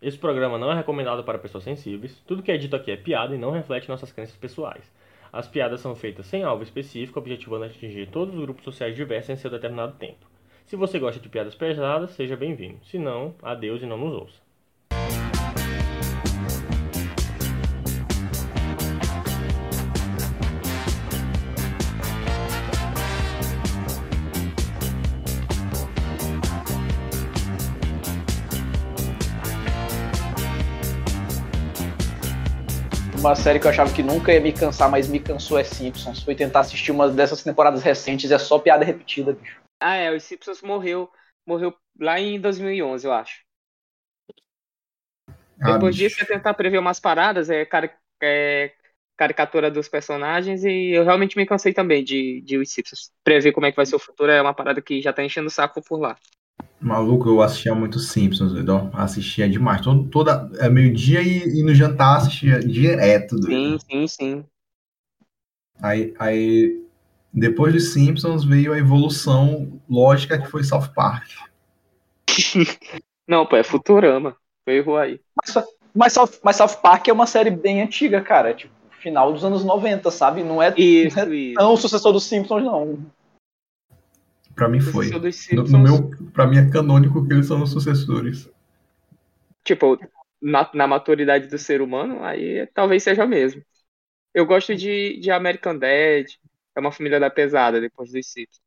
Esse programa não é recomendado para pessoas sensíveis. Tudo que é dito aqui é piada e não reflete nossas crenças pessoais. As piadas são feitas sem alvo específico, objetivando atingir todos os grupos sociais diversos em seu determinado tempo. Se você gosta de piadas pesadas, seja bem-vindo. Se não, adeus e não nos ouça. Uma série que eu achava que nunca ia me cansar, mas me cansou é Simpsons. Fui tentar assistir uma dessas temporadas recentes, é só piada repetida, bicho. Ah, é, o Simpsons morreu, morreu lá em 2011, eu acho. Ah, Depois bicho. disso, é tentar prever umas paradas, é, é caricatura dos personagens, e eu realmente me cansei também de, de os Simpsons. Prever como é que vai ser o futuro é uma parada que já tá enchendo o saco por lá. Maluco, eu assistia muito Simpsons, doido. ó. Assistia demais. Todo, toda, é meio-dia e, e no jantar assistia direto, doido. Sim, sim, sim. Aí, aí, depois dos Simpsons veio a evolução lógica que foi South Park. Não, pô, é Futurama. Foi erro aí. Mas, mas, South, mas South Park é uma série bem antiga, cara. Tipo, final dos anos 90, sabe? Não é, Isso, não é isso. tão sucessor dos Simpsons, não. Pra mim O foi. No, no meu, pra mim é canônico que eles são os sucessores. tipo, na, na maturidade do ser humano, aí talvez seja mesmo. Eu gosto de, de American Dad, é uma família da pesada depois dos Simpsons.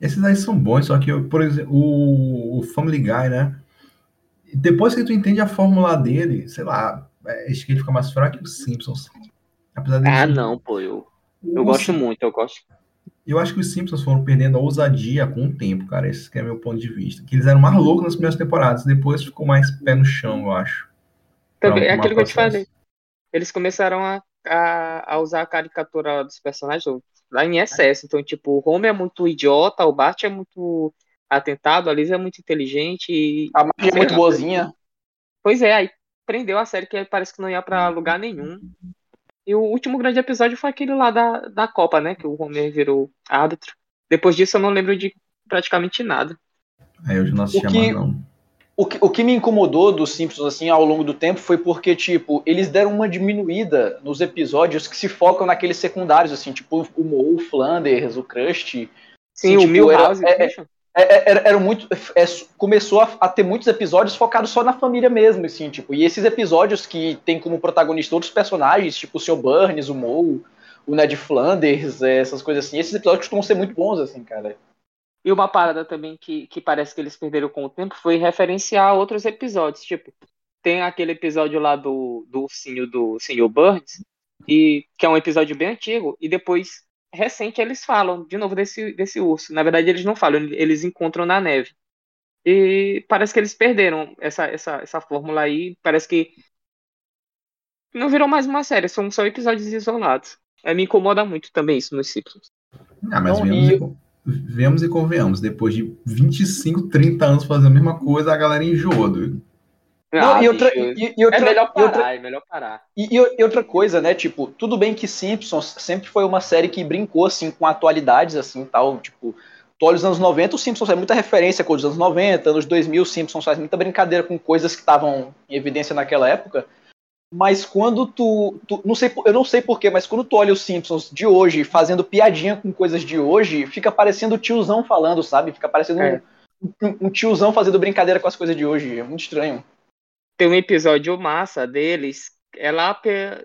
Esses aí são bons, só que, por exemplo, o, o Family Guy, né? Depois que tu entende a fórmula dele, sei lá, é, acho que ele fica mais fraco que os Simpsons. Apesar de Ah, não, pô, eu, eu gosto muito, eu gosto. Eu acho que os Simpsons foram perdendo a ousadia com o tempo, cara. Esse que é meu ponto de vista. Que eles eram mais loucos nas primeiras temporadas, depois ficou mais pé no chão, eu acho. Também, é aquilo que eu te falei. Eles começaram a, a, a usar a caricatura dos personagens lá em excesso. Então, tipo, o Homer é muito idiota, o Bart é muito atentado, a Lisa é muito inteligente e... A Marge é muito lá. boazinha. Pois é, aí prendeu a série que parece que não ia pra lugar nenhum. E o último grande episódio foi aquele lá da, da Copa, né? Que o Homer virou árbitro. Depois disso eu não lembro de praticamente nada. Aí eu já não assistia O que- mais, não. O que, o que me incomodou dos Simpsons, assim, ao longo do tempo foi porque, tipo, eles deram uma diminuída nos episódios que se focam naqueles secundários, assim, tipo, o Moe, o Flanders, o Krusty. Sim, Sim, o tipo, Milhouse, era-. É, é, era, era muito. é, começou a, a ter muitos episódios focados só na família mesmo, assim, tipo. E esses episódios que tem como protagonista outros personagens, tipo o Sr. Burns, o Moe, o Ned Flanders, é, essas coisas assim, esses episódios costumam ser muito bons, assim, cara. E uma parada também que, que parece que eles perderam com o tempo foi referenciar outros episódios. Tipo, tem aquele episódio lá do, do ursinho do Sr. Burns, e, que é um episódio bem antigo, e depois, recente, eles falam de novo desse, desse urso. Na verdade, eles não falam, eles encontram na neve. E parece que eles perderam essa, essa, essa fórmula aí. Parece que não virou mais uma série, são só episódios isolados. É, me incomoda muito também isso nos Simpsons. Ah, mas Não, vemos, e- vemos e convenhamos. Depois de 25, 30 anos fazendo a mesma coisa, a galera enjoou, doido. Não, Ah, e, outra, e, e outra, é melhor e outra- parar, é melhor parar. E, e- outra coisa, né, tipo, tudo bem que Simpsons sempre foi uma série que brincou, assim, com atualidades, assim, tal, tipo, tu olha os anos 90, os Simpsons é muita referência com os anos 90, anos 2000, os Simpsons faz muita brincadeira com coisas que estavam em evidência naquela época, mas quando tu, tu- não sei, eu não sei porquê, mas quando tu olha os Simpsons de hoje, fazendo piadinha com coisas de hoje, fica parecendo o tiozão falando, sabe, fica parecendo É. um, um- um tiozão fazendo brincadeira com as coisas de hoje, é muito estranho. Tem um episódio massa deles, é lá,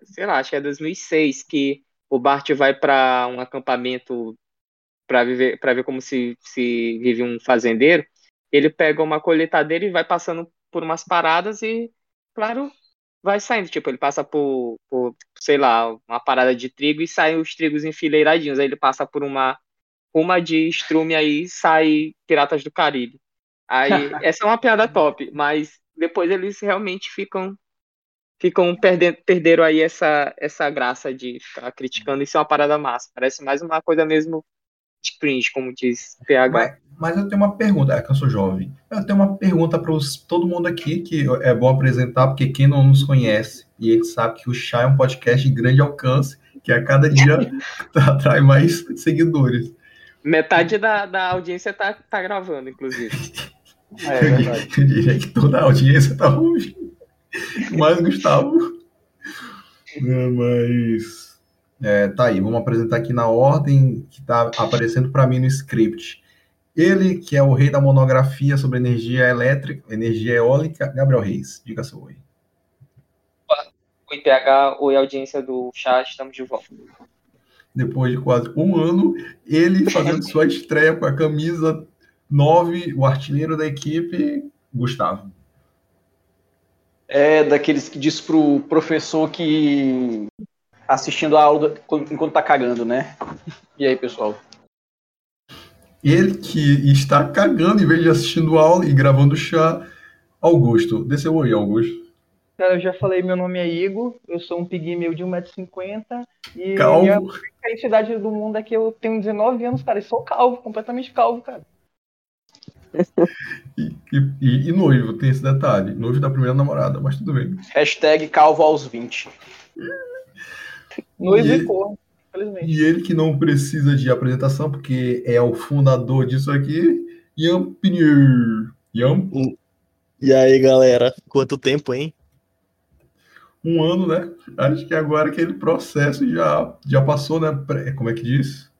sei lá, acho que é 2006, que o Bart vai pra um acampamento pra viver, para ver como se, se vive um fazendeiro. Ele pega uma colheitadeira e vai passando por umas paradas e, claro, vai saindo. Tipo, ele passa por, por, sei lá, uma parada de trigo e saem os trigos enfileiradinhos. Aí ele passa por uma uma de estrume aí sai Piratas do Caribe. Aí, essa é uma piada top, mas depois eles realmente ficam ficam perdendo, perderam aí essa, essa graça de ficar criticando. Isso é uma parada massa. Parece mais uma coisa mesmo de cringe, como diz PH. Mas, mas eu tenho uma pergunta, é que eu sou jovem. Eu tenho uma pergunta para todo mundo aqui, que é bom apresentar, porque quem não nos conhece, e gente sabe que o Chá é um podcast de grande alcance, que a cada dia atrai mais seguidores. Metade da, da audiência tá, tá gravando, inclusive. É. Eu diria que toda a audiência tá ouvindo. Mas, Gustavo. É, mas. É, tá aí, vamos apresentar aqui na ordem que tá aparecendo para mim no script. Ele, que é o rei da monografia sobre energia elétrica, energia eólica, Gabriel Reis. Diga seu oi. O IPH, oi, audiência do chat, estamos de volta. Depois de quase um ano, ele fazendo sua estreia com a camisa 9, o artilheiro da equipe, Gustavo. É daqueles que diz pro professor que assistindo a aula enquanto tá cagando, né? E aí, pessoal? Ele que está cagando em vez de assistindo aula e gravando chá, Augusto. Desceu oi, Augusto. Cara, eu já falei, meu nome é Igor, eu sou um pigmeu de 1,50m e Calvo. a única felicidade do mundo é que eu tenho 19 anos, cara, e sou calvo, completamente calvo, cara. E, e- e noivo, tem esse detalhe. Noivo da primeira namorada, mas tudo bem. Hashtag calvo aos 20. Noivo E- e corno, infelizmente. E ele que não precisa de apresentação, porque é o fundador disso aqui, Ian Pinheiro. Ian, E aí, galera? Quanto tempo, hein? um ano, né? Acho que agora aquele processo já, já passou, né? Como é que diz?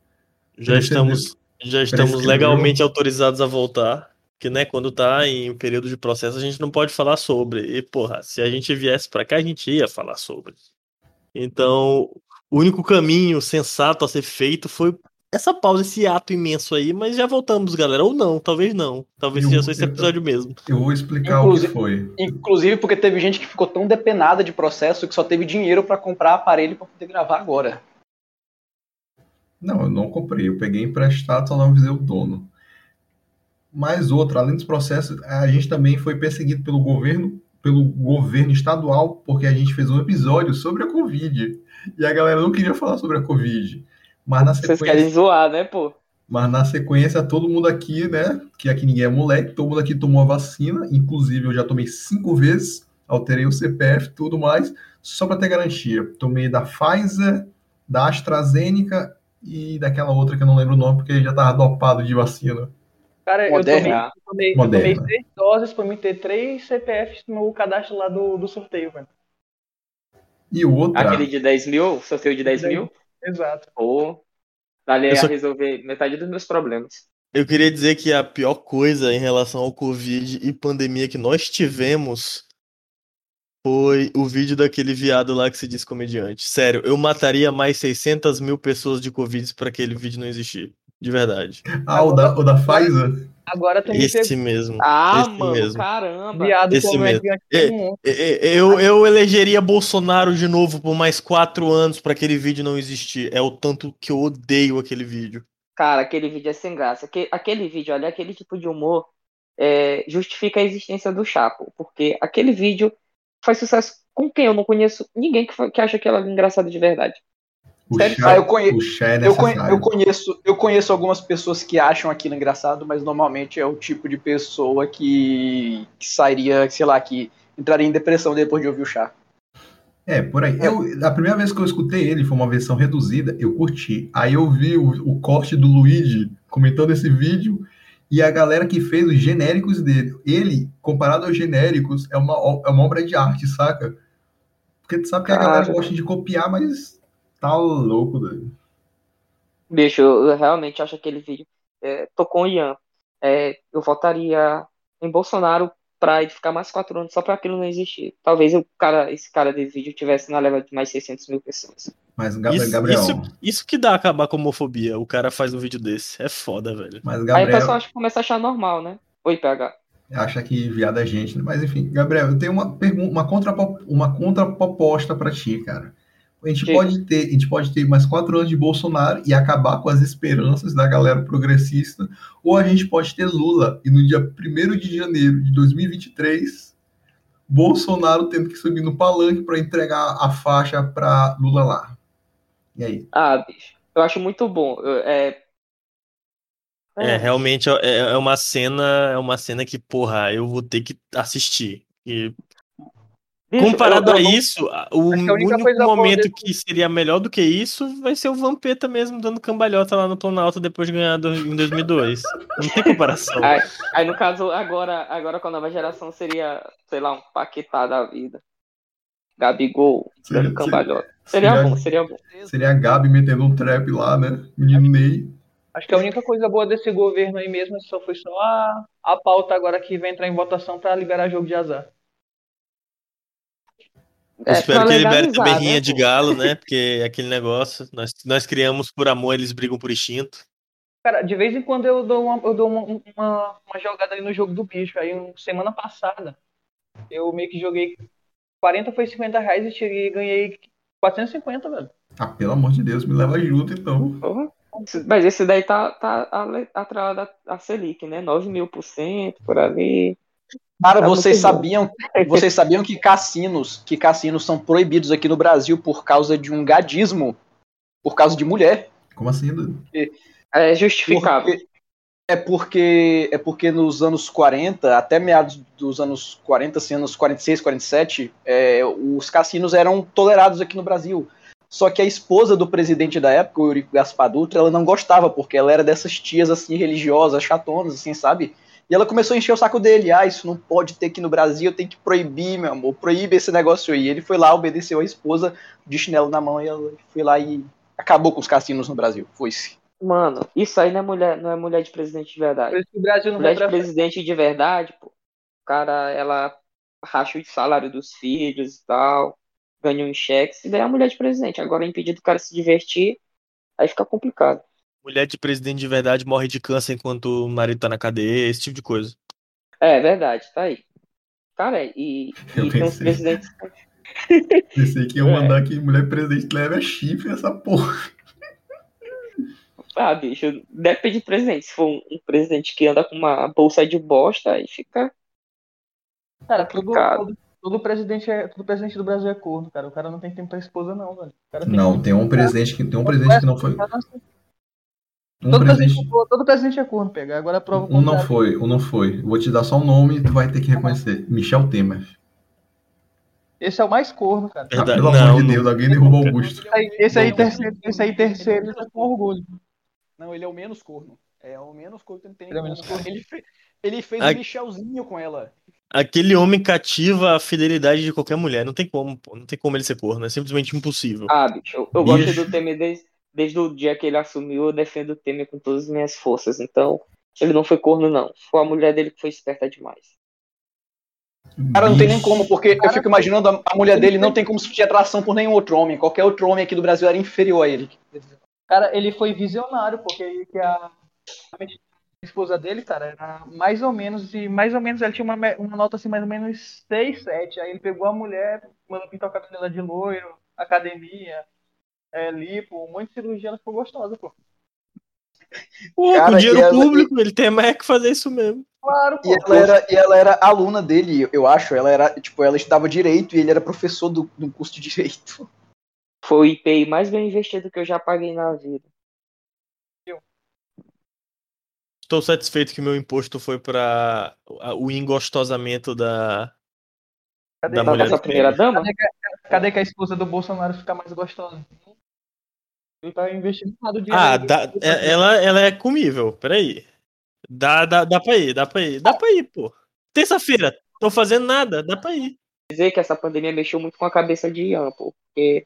Já estamos, já estamos legalmente autorizados a voltar. Que, né, quando tá em período de processo, a gente não pode falar sobre. E, porra, se a gente viesse pra cá, a gente ia falar sobre. Então, o único caminho sensato a ser feito foi essa pausa, esse ato imenso aí, mas já voltamos, galera. Ou não, talvez não. Talvez Eu- seja só esse eu- episódio mesmo. Eu vou explicar Inclusive- o que foi. Inclusive porque teve gente que ficou tão depenada de processo que só teve dinheiro pra comprar aparelho pra poder gravar agora. Não, eu não comprei. Eu peguei emprestado, só não avisei o dono. Mais outra, além dos processos, a gente também foi perseguido pelo governo, pelo governo estadual, porque a gente fez um episódio sobre a Covid. E a galera não queria falar sobre a Covid. Mas na Vocês sequência, querem zoar, né, pô? mas na sequência todo mundo aqui, né? Que aqui ninguém é moleque, todo mundo aqui tomou a vacina. Inclusive, eu já tomei cinco vezes, alterei o CPF e tudo mais, só para ter garantia. Tomei da Pfizer, da AstraZeneca e daquela outra que eu não lembro o nome, porque já tava dopado de vacina. Cara, eu Moderna. tomei, eu tomei, eu tomei Moderna. seis doses pra me ter três CPFs no cadastro lá do, do sorteio, velho. E outra, Aquele de 10 mil, sorteio de 10 mil, Exato. pô, dali Eu a só- resolver metade dos meus problemas. Eu queria dizer que a pior coisa em relação ao Covid e pandemia que nós tivemos foi o vídeo daquele viado lá que se diz comediante. Sério, eu mataria mais 600 mil pessoas de Covid pra aquele vídeo não existir. De verdade. ah, o da, o da Pfizer, Agora tu me Esse mesmo. Ah, esse mano, mesmo. caramba. viado esse mesmo. que É. E- e- Eu, eu elegeria Bolsonaro de novo por mais quatro anos pra aquele vídeo não existir. É o tanto que eu odeio aquele vídeo. Cara, aquele vídeo é sem graça. Aque- Aquele vídeo ali, aquele tipo de humor, é, justifica a existência do Chapo. Porque aquele vídeo faz sucesso com quem? Eu não conheço ninguém que, que acha aquilo ali engraçado de verdade. chá, Ah, eu conhe- é Eu, conhe- eu conheço, eu conheço algumas pessoas que acham aquilo engraçado, mas normalmente é o tipo de pessoa que, que sairia, sei lá, que entraria em depressão depois de ouvir o chá. É, por aí. Eu, a primeira vez que eu escutei ele foi uma versão reduzida, eu curti. Aí eu vi o, o corte do Luigi comentando esse vídeo e a galera que fez os genéricos dele. Ele, comparado aos genéricos, é uma, é uma obra de arte, saca? Porque tu sabe que a Cara. galera gosta de copiar, mas tá louco, doido. Bicho, eu realmente acho aquele vídeo. É, tocou o Ian. É, eu votaria em Bolsonaro pra ele ficar mais quatro anos só pra aquilo não existir. Talvez o cara, esse cara desse vídeo tivesse na leva de mais 600 mil pessoas. Mas, Gabriel, Isso, Gabriel, isso, isso que dá acabar com a homofobia. O cara faz um vídeo desse. É foda, velho. mas Aí o Gabriel pessoal acha, começa a achar normal, né? Oi, PH. acha que viado é gente, né? Mas enfim, Gabriel, eu tenho uma pergunta, uma, contra, uma contraproposta pra ti, cara. A gente, pode ter, a gente pode ter mais quatro anos de Bolsonaro e acabar com as esperanças da galera progressista, ou a gente pode ter Lula e no dia 1 de janeiro de 2023, Bolsonaro tendo que subir no palanque para entregar a faixa para Lula lá. E aí? Ah, bicho. Eu acho muito bom. Eu- É, É, realmente é, é uma cena, é uma cena que, porra, eu vou ter que assistir. E Bicho, Comparado eu- a eu isso, o único momento desse- que seria melhor do que isso vai ser o Vampeta mesmo dando cambalhota lá no Planalto depois de ganhar do- em 2002. Não tem comparação. Aí, aí, no caso, agora, agora com a nova geração seria, sei lá, um Paquetá da vida. Gabigol, Seria- dando cambalhota. Seria seria- bom, seria bom. Seria a Gabi metendo um trap lá, né? Menino Ney. Acho que a única coisa boa desse governo aí mesmo só foi só a, a pauta agora que vai entrar em votação pra liberar jogo de azar. Eu espero que libere legalizar, também rinha né, de pô? galo, né? Porque é aquele negócio, nós, nós criamos por amor, eles brigam por instinto. Cara, de vez em quando eu dou uma, eu dou uma, uma, uma jogada ali no jogo do bicho. Aí, semana passada, eu meio que joguei 40 foi 50 reais e cheguei, ganhei 450, velho. Ah, pelo amor de Deus, me leva junto então. Porra. Mas esse daí tá, tá ale- atrelado à Selic, né? 9 mil por cento por ali. Cara, vocês sabiam, vocês sabiam que cassinos, que cassinos são proibidos aqui no Brasil por causa de um gadismo, por causa de mulher? Como assim, Dudu? É justificável. Porque- é porque é porque nos anos 40, até meados dos anos 40, assim, anos 46, 47, é, os cassinos eram tolerados aqui no Brasil. Só que a esposa do presidente da época, o Eurico Gaspar Dutra, ela não gostava, porque ela era dessas tias assim religiosas, chatonas, assim, sabe? E ela começou a encher o saco dele. Ah, isso não pode ter aqui no Brasil, tem que proibir, meu amor. Proíbe esse negócio aí. Ele foi lá, obedeceu a esposa de chinelo na mão e ela foi lá e acabou com os cassinos no Brasil. Foi-se. Mano, isso aí não é mulher, não é mulher de presidente de Por verdade. isso que o Brasil não Mulher de pra presidente de verdade, pô. O cara, ela racha o salário dos filhos e tal, ganha um cheque, e daí é a mulher de presidente. Agora impedir do cara se divertir, aí fica complicado. Mulher de presidente de verdade morre de câncer enquanto o marido tá na cadeia, esse tipo de coisa. É verdade, tá aí. Cara, e, Eu e tem uns pensei. presidentes. Pensei que ia É. mandar que mulher presidente leve a chifre essa porra. Ah, bicho, depende do presidente. Se for um, um presidente que anda com uma bolsa de bosta, aí fica. Cara, todo, complicado. todo, todo presidente é, todo presidente do Brasil é corno, cara. O cara não tem tempo pra esposa, não, velho. O cara tem Não, tem um presidente que tem um presidente que não foi. Um Todo presidente. presidente, todo presidente é corno, pega. Agora a prova Um não foi, um não foi. Vou te dar só um nome e tu vai ter que reconhecer. Michel Temer. Esse é o mais corno, cara. Ah, pelo não, amor de não- Deus, alguém derrubou Augusto. Esse aí, esse aí Não, terceiro, esse aí terceiro tá com orgulho. Não, ele é o menos corno. É o menos corno que não tem Ele é o menos como. Ele, fe- ele fez o Michelzinho com ela. Aquele homem cativa a fidelidade de qualquer mulher. Não tem como, pô. Não tem como ele ser corno. É simplesmente impossível. Ah, bicho, eu, eu gosto do Temer desde, desde o dia que ele assumiu, eu defendo o Temer com todas as minhas forças. Então, ele não foi corno, não. Foi a mulher dele que foi esperta demais. Cara, não tem nem como, porque eu fico imaginando a, a mulher dele não tem como sentir atração por nenhum outro homem. Qualquer outro homem aqui do Brasil era inferior a ele. Cara, ele foi visionário, porque que a, a esposa dele, cara, era mais ou menos, e mais ou menos ela tinha uma, uma nota assim, mais ou menos 6, 7. Aí ele pegou a mulher, mandou pintar o cabelo dela de loiro, academia, é, lipo, um monte de cirurgia, ela ficou gostosa, pô. Pô, Cara, com dinheiro e ela- público, ele tem mais que fazer isso mesmo. Claro, E pô. ela era, e ela era aluna dele, eu acho. Ela era, tipo, ela estudava direito e ele era professor do, do curso de direito. Foi o IPI mais bem investido que eu já paguei na vida. Estou satisfeito que meu imposto foi para o engostosamento da, Cadê, da Da mulher nossa do primeira dama? cadê, que- cadê que a esposa do Bolsonaro fica mais gostosa? Ele tá investindo nada. Ah, dá- é- ela, ela é comível, peraí. Dá, dá, dá pra ir, dá pra ir. Dá pra ir, pô. Terça-feira, tô fazendo nada, dá pra ir. dizer que essa pandemia mexeu muito com a cabeça de Ian, pô, porque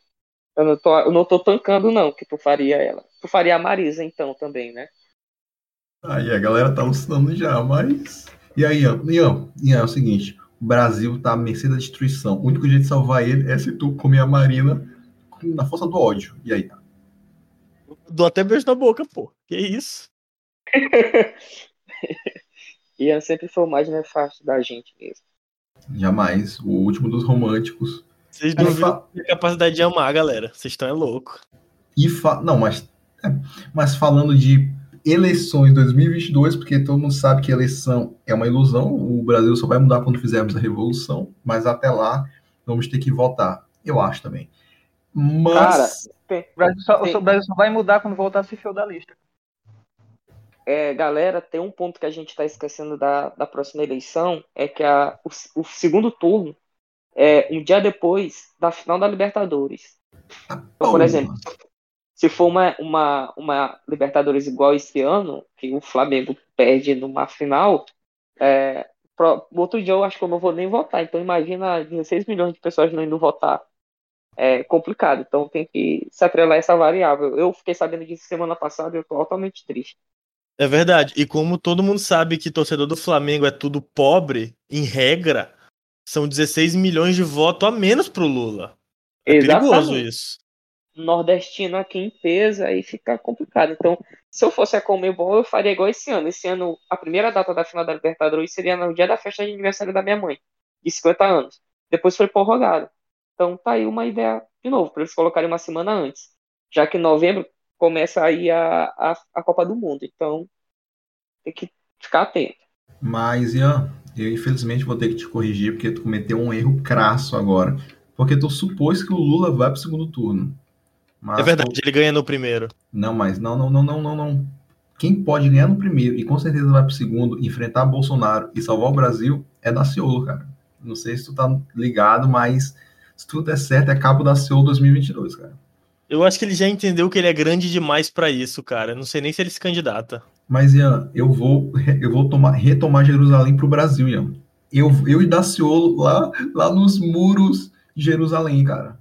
eu não tô, eu não tô tancando, não, que tu faria ela. Tu faria a Marisa, então, também, né? Aí a galera tá alucinando já, mas. E aí, Ian? Ian, Ian, é o seguinte: o Brasil tá à mercê da destruição. O único jeito de salvar ele é se tu comer a Marina na força do ódio. E aí? Dou até beijo na boca, pô. Que isso? Ian sempre foi o mais nefasto da gente mesmo. Jamais. O último dos românticos. Vocês duvidam fa- da capacidade de amar, galera. Vocês estão é louco. E fa... Não, mas. é, mas falando de eleições 2022, porque todo mundo sabe que eleição é uma ilusão. O Brasil só vai mudar quando fizermos a revolução. Mas até lá, vamos ter que votar. Eu acho também. Mas. O Brasil, só, Tem- o Brasil só vai mudar quando voltar a ser feudalista. É, galera, tem um ponto que a gente tá esquecendo da, da próxima eleição, é que a, o, o segundo turno é um dia depois da final da Libertadores. Então, por exemplo, se for uma, uma, uma Libertadores igual esse ano, que o Flamengo perde numa final, é, pro- outro dia eu acho que eu não vou nem votar. Então imagina 16 milhões de pessoas não indo votar. É complicado, então tem que se atrelar essa variável. Eu fiquei sabendo disso semana passada e eu tô altamente triste. É verdade. E como todo mundo sabe que torcedor do Flamengo é tudo pobre, em regra, são 16 milhões de votos a menos pro Lula. É perigoso Exatamente. isso. nordestino aqui em peso, aí fica complicado. Então, se eu fosse a Comebol, eu faria igual esse ano. Esse ano, a primeira data da final da Libertadores seria no dia da festa de aniversário da minha mãe, de 50 anos. Depois foi prorrogado. Então, tá aí uma ideia, de novo, para eles colocarem uma semana antes. Já que em novembro começa aí a, a, a Copa do Mundo. Então, tem que ficar atento. Mas, Ian, eu infelizmente vou ter que te corrigir porque tu cometeu um erro crasso agora. Porque tu supôs que o Lula vai pro segundo turno. Mas É verdade, ele ganha no primeiro. Não, mas não, não, não, não, não, não. Quem pode ganhar no primeiro e com certeza vai pro segundo, enfrentar Bolsonaro e salvar o Brasil é Daciolo, cara. Não sei se tu tá ligado, mas se tudo der certo, é cabo Daciolo 2022, cara. Eu acho que ele já entendeu que ele é grande demais pra isso, cara. Eu não sei nem se ele se candidata. Mas, Ian, eu vou, eu vou tomar, retomar Jerusalém pro Brasil, Ian. Eu, eu e Daciolo lá, lá nos muros de Jerusalém, cara.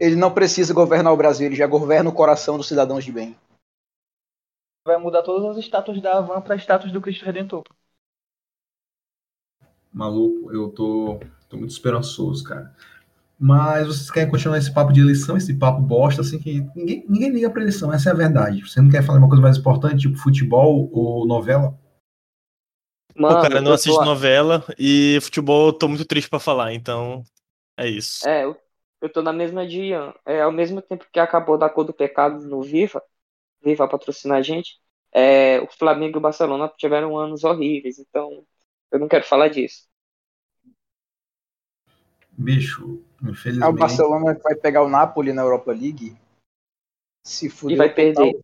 Ele não precisa governar o Brasil, ele já governa o coração dos cidadãos de bem. Vai mudar todas as estátuas da Havan pra estátuas do Cristo Redentor. Maluco, eu tô, tô muito esperançoso, cara. Mas vocês querem continuar esse papo de eleição, esse papo bosta, assim, que ninguém, ninguém liga pra eleição, essa é a verdade. Você não quer falar uma coisa mais importante, tipo futebol ou novela? Mano, Pô, cara, eu não eu assisto tô- novela e futebol eu tô muito triste pra falar, então é isso. É, eu, eu tô na mesma de Ian. É, ao mesmo tempo que acabou da cor do pecado no Viva, Viva patrocina a gente, é, o Flamengo e o Barcelona tiveram anos horríveis, então eu não quero falar disso. Bicho, É o infelizmente. Barcelona que vai pegar o Napoli na Europa League. Se fuder. E vai perder.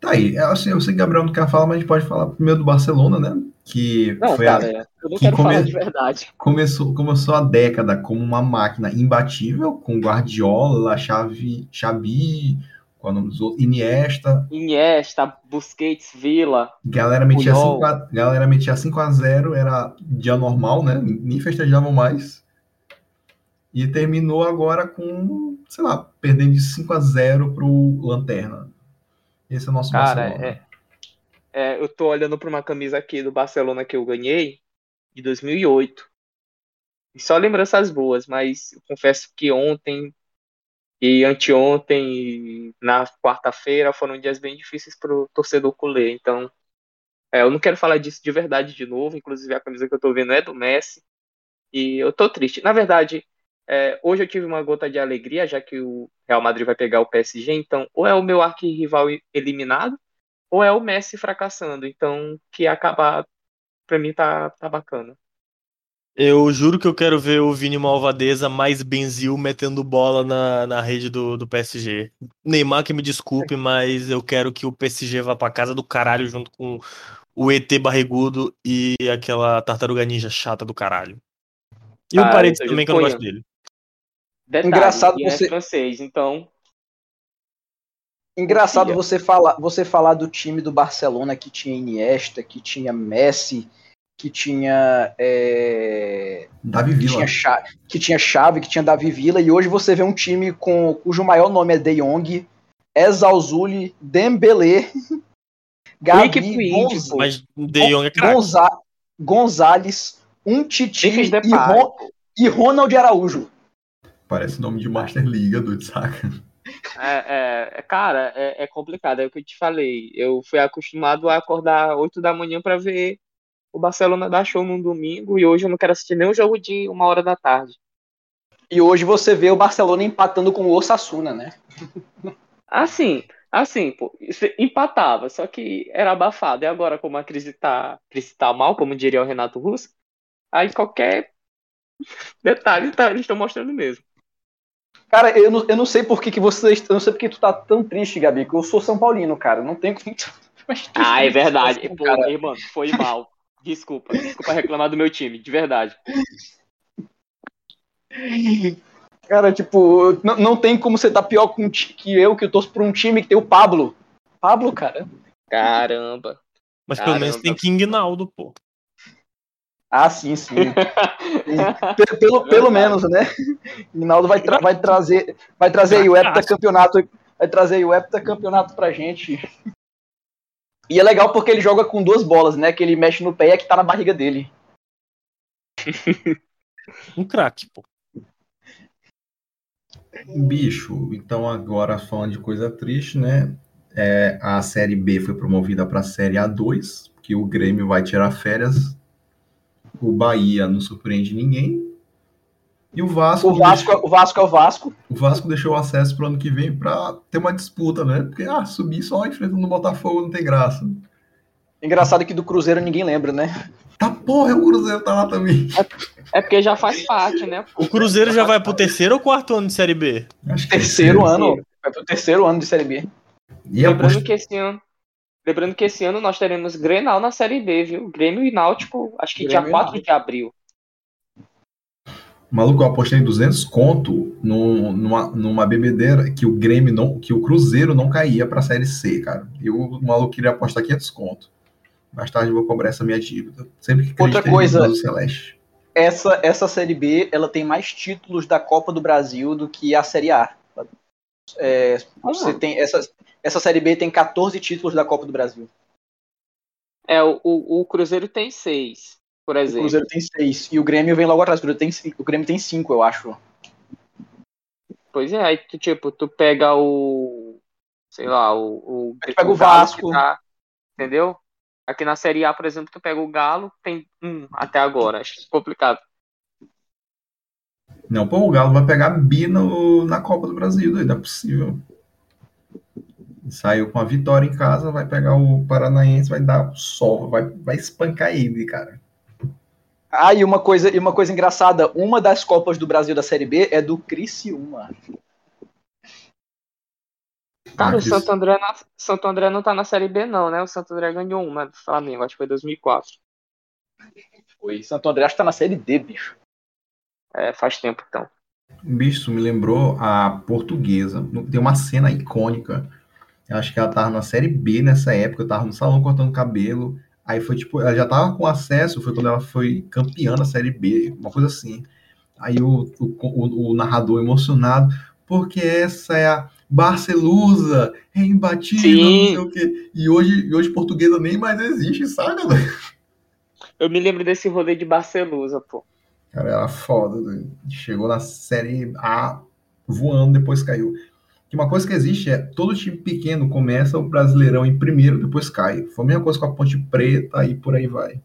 Tá aí, eu sei, eu sei que o Gabriel não quer falar, mas a gente pode falar primeiro do Barcelona, né? Que Não, foi a- cara, é, eu não que quero come- falar de verdade. começou, começou a década como uma máquina imbatível, com Guardiola, Xavi, Xabi, qual é o nome dos outros? Iniesta, Iniesta, Busquets, Villa, Galera metia, Puyol. 5 a, galera metia 5 a 0 era dia normal, né? Nem festejavam mais. E terminou agora com, sei lá, perdendo de 5 a 0 pro Lanterna. Esse é o nosso Cara, Barcelona. é, é, eu tô olhando pra uma camisa aqui do Barcelona que eu ganhei, de 2008. E só lembranças boas, mas eu confesso que ontem e anteontem, na quarta-feira, foram dias bem difíceis pro torcedor culé. Então, é, eu não quero falar disso de verdade de novo. Inclusive, a camisa que eu tô vendo é do Messi. E eu tô triste. Na verdade, é, hoje eu tive uma gota de alegria, já que o Real Madrid vai pegar o PSG. Então, ou é o meu arquirrival eliminado, ou é o Messi fracassando. Então, que acabar, pra mim, tá, tá bacana. Eu juro que eu quero ver o Vini Malvadeza mais Benzil metendo bola na, na rede do, do PSG. Neymar que me desculpe, mas eu quero que o PSG vá pra casa do caralho junto com o ET barrigudo e aquela tartaruga ninja chata do caralho. E o Ah, Paredes eu também, que eu não gosto dele. Detalhe, Engraçado é você- francês, então Engraçado você falar, você falar do time do Barcelona que tinha Iniesta, que tinha Messi, que tinha é, Davi que Villa. tinha, Cha- que tinha Xavi, que tinha Davi Villa, e hoje você vê um time com, cujo maior nome é De Jong, Ezalzuli, Dembélé, Gavi, Rick Puig, Gonz- pô. Mas De Jong é craque. Gonza- Gonzalez, um Titi e, Ron- e Ronald Araújo. Parece nome de Master Liga, doido, saca? É, é, cara, é, é complicado, é o que eu te falei. Eu fui acostumado a acordar 8 da manhã pra ver o Barcelona dar show num domingo e hoje eu não quero assistir nenhum jogo de uma hora da tarde. E hoje você vê o Barcelona empatando com o Osasuna, né? Assim, assim, pô, empatava, só que era abafado. E agora, como a crise tá, crise tá mal, como diria o Renato Russo, aí qualquer detalhe tá, eles estão mostrando mesmo. Cara, eu não, eu não sei por que, que vocês. Eu não sei por que tu tá tão triste, Gabi, que eu sou São Paulino, cara. Não tem como. Ah, é verdade. Assim, Pô, cara. irmão, foi mal. Desculpa, desculpa reclamar do meu time, de verdade. Cara, tipo, não, não tem como você estar pior com que eu, que eu torço por um time que tem o Pablo. Pablo, cara. Caramba. Mas pelo menos Caramba. tem King Naldo, pô. Ah, sim, sim. Pe- pelo, pelo menos, né? Rinaldo vai, tra- vai trazer, vai trazer aí o heptacampeonato, vai trazer aí o heptacampeonato pra gente. E é legal porque ele joga com duas bolas, né? Que ele mexe no pé e é que tá na barriga dele. Um craque, pô. Bicho, então agora falando de coisa triste, né? É, a Série B foi promovida para a Série A2, que o Grêmio vai tirar férias. O Bahia não surpreende ninguém. E o Vasco, O Vasco, deixou, o Vasco é o Vasco. o Vasco deixou o acesso para o ano que vem para ter uma disputa, né? Porque ah, subir só enfrentando o Botafogo não tem graça. Engraçado que do Cruzeiro ninguém lembra, né? Tá porra, o Cruzeiro tá lá também. É porque já faz parte, né? O Cruzeiro já vai pro terceiro ou quarto ano de Série B? Acho que é Terceiro terceiro. ano. Vai pro terceiro ano de Série B. E Lembrando post- que esse ano. Lembrando que esse ano nós teremos Grenal na Série B, viu? Grêmio e Náutico, acho que Grêmio dia e 4 Náutico. de abril. Maluco, eu apostei 200 conto num- numa, numa bebedeira que o Grêmio não, que o Cruzeiro não caía pra Série C, cara. E o maluco queria apostar 500 conto. Mais tarde eu vou cobrar essa minha dívida. Sempre que Outra coisa- no Celeste. Essa, essa Série B, ela tem mais títulos da Copa do Brasil do que a Série A. É, você tem essa, essa Série B tem 14 títulos da Copa do Brasil. É, o, o, o Cruzeiro tem seis, por O exemplo. Cruzeiro tem 6. E o Grêmio vem logo atrás. O Grêmio tem, o Grêmio tem 5, eu acho. Pois é, aí tu, tipo, tu pega o. Sei lá, o. o tu pega o Galo Vasco. tá- entendeu? Aqui na Série A, por exemplo, tu pega o Galo, tem um até agora. Acho complicado. Não, pô, o Galo vai pegar bi no- na Copa do Brasil, doido, não é possível. Saiu com a vitória em casa, vai pegar o Paranaense, vai dar sol, vai, vai espancar ele, cara. Ah, e uma coisa, e uma coisa engraçada, uma das Copas do Brasil da Série B é do Criciúma. Cara, Ah, o Santo André, na- Santo André não tá na Série B, não, né? O Santo André ganhou uma do Flamengo, acho que foi 2004. Foi. Santo André acho que tá na Série D, bicho. É, faz tempo então. Bicho, me lembrou a portuguesa. Tem uma cena icônica. Eu acho que ela tava na série B nessa época, eu tava no salão cortando cabelo. Aí foi tipo, ela já tava com acesso, foi quando ela foi campeã da série B, uma coisa assim. Aí o, o, o- narrador emocionado, porque essa é a Barcelusa, é imbatível, não sei o quê. E hoje, e hoje portuguesa nem mais existe, sabe? velho? Eu me lembro desse rolê de Barcelusa, pô. Cara, era foda. Chegou na série A voando, depois caiu. Que uma coisa que existe é todo time pequeno começa o Brasileirão em primeiro, depois cai. Foi a mesma coisa com a Ponte Preta e por aí vai.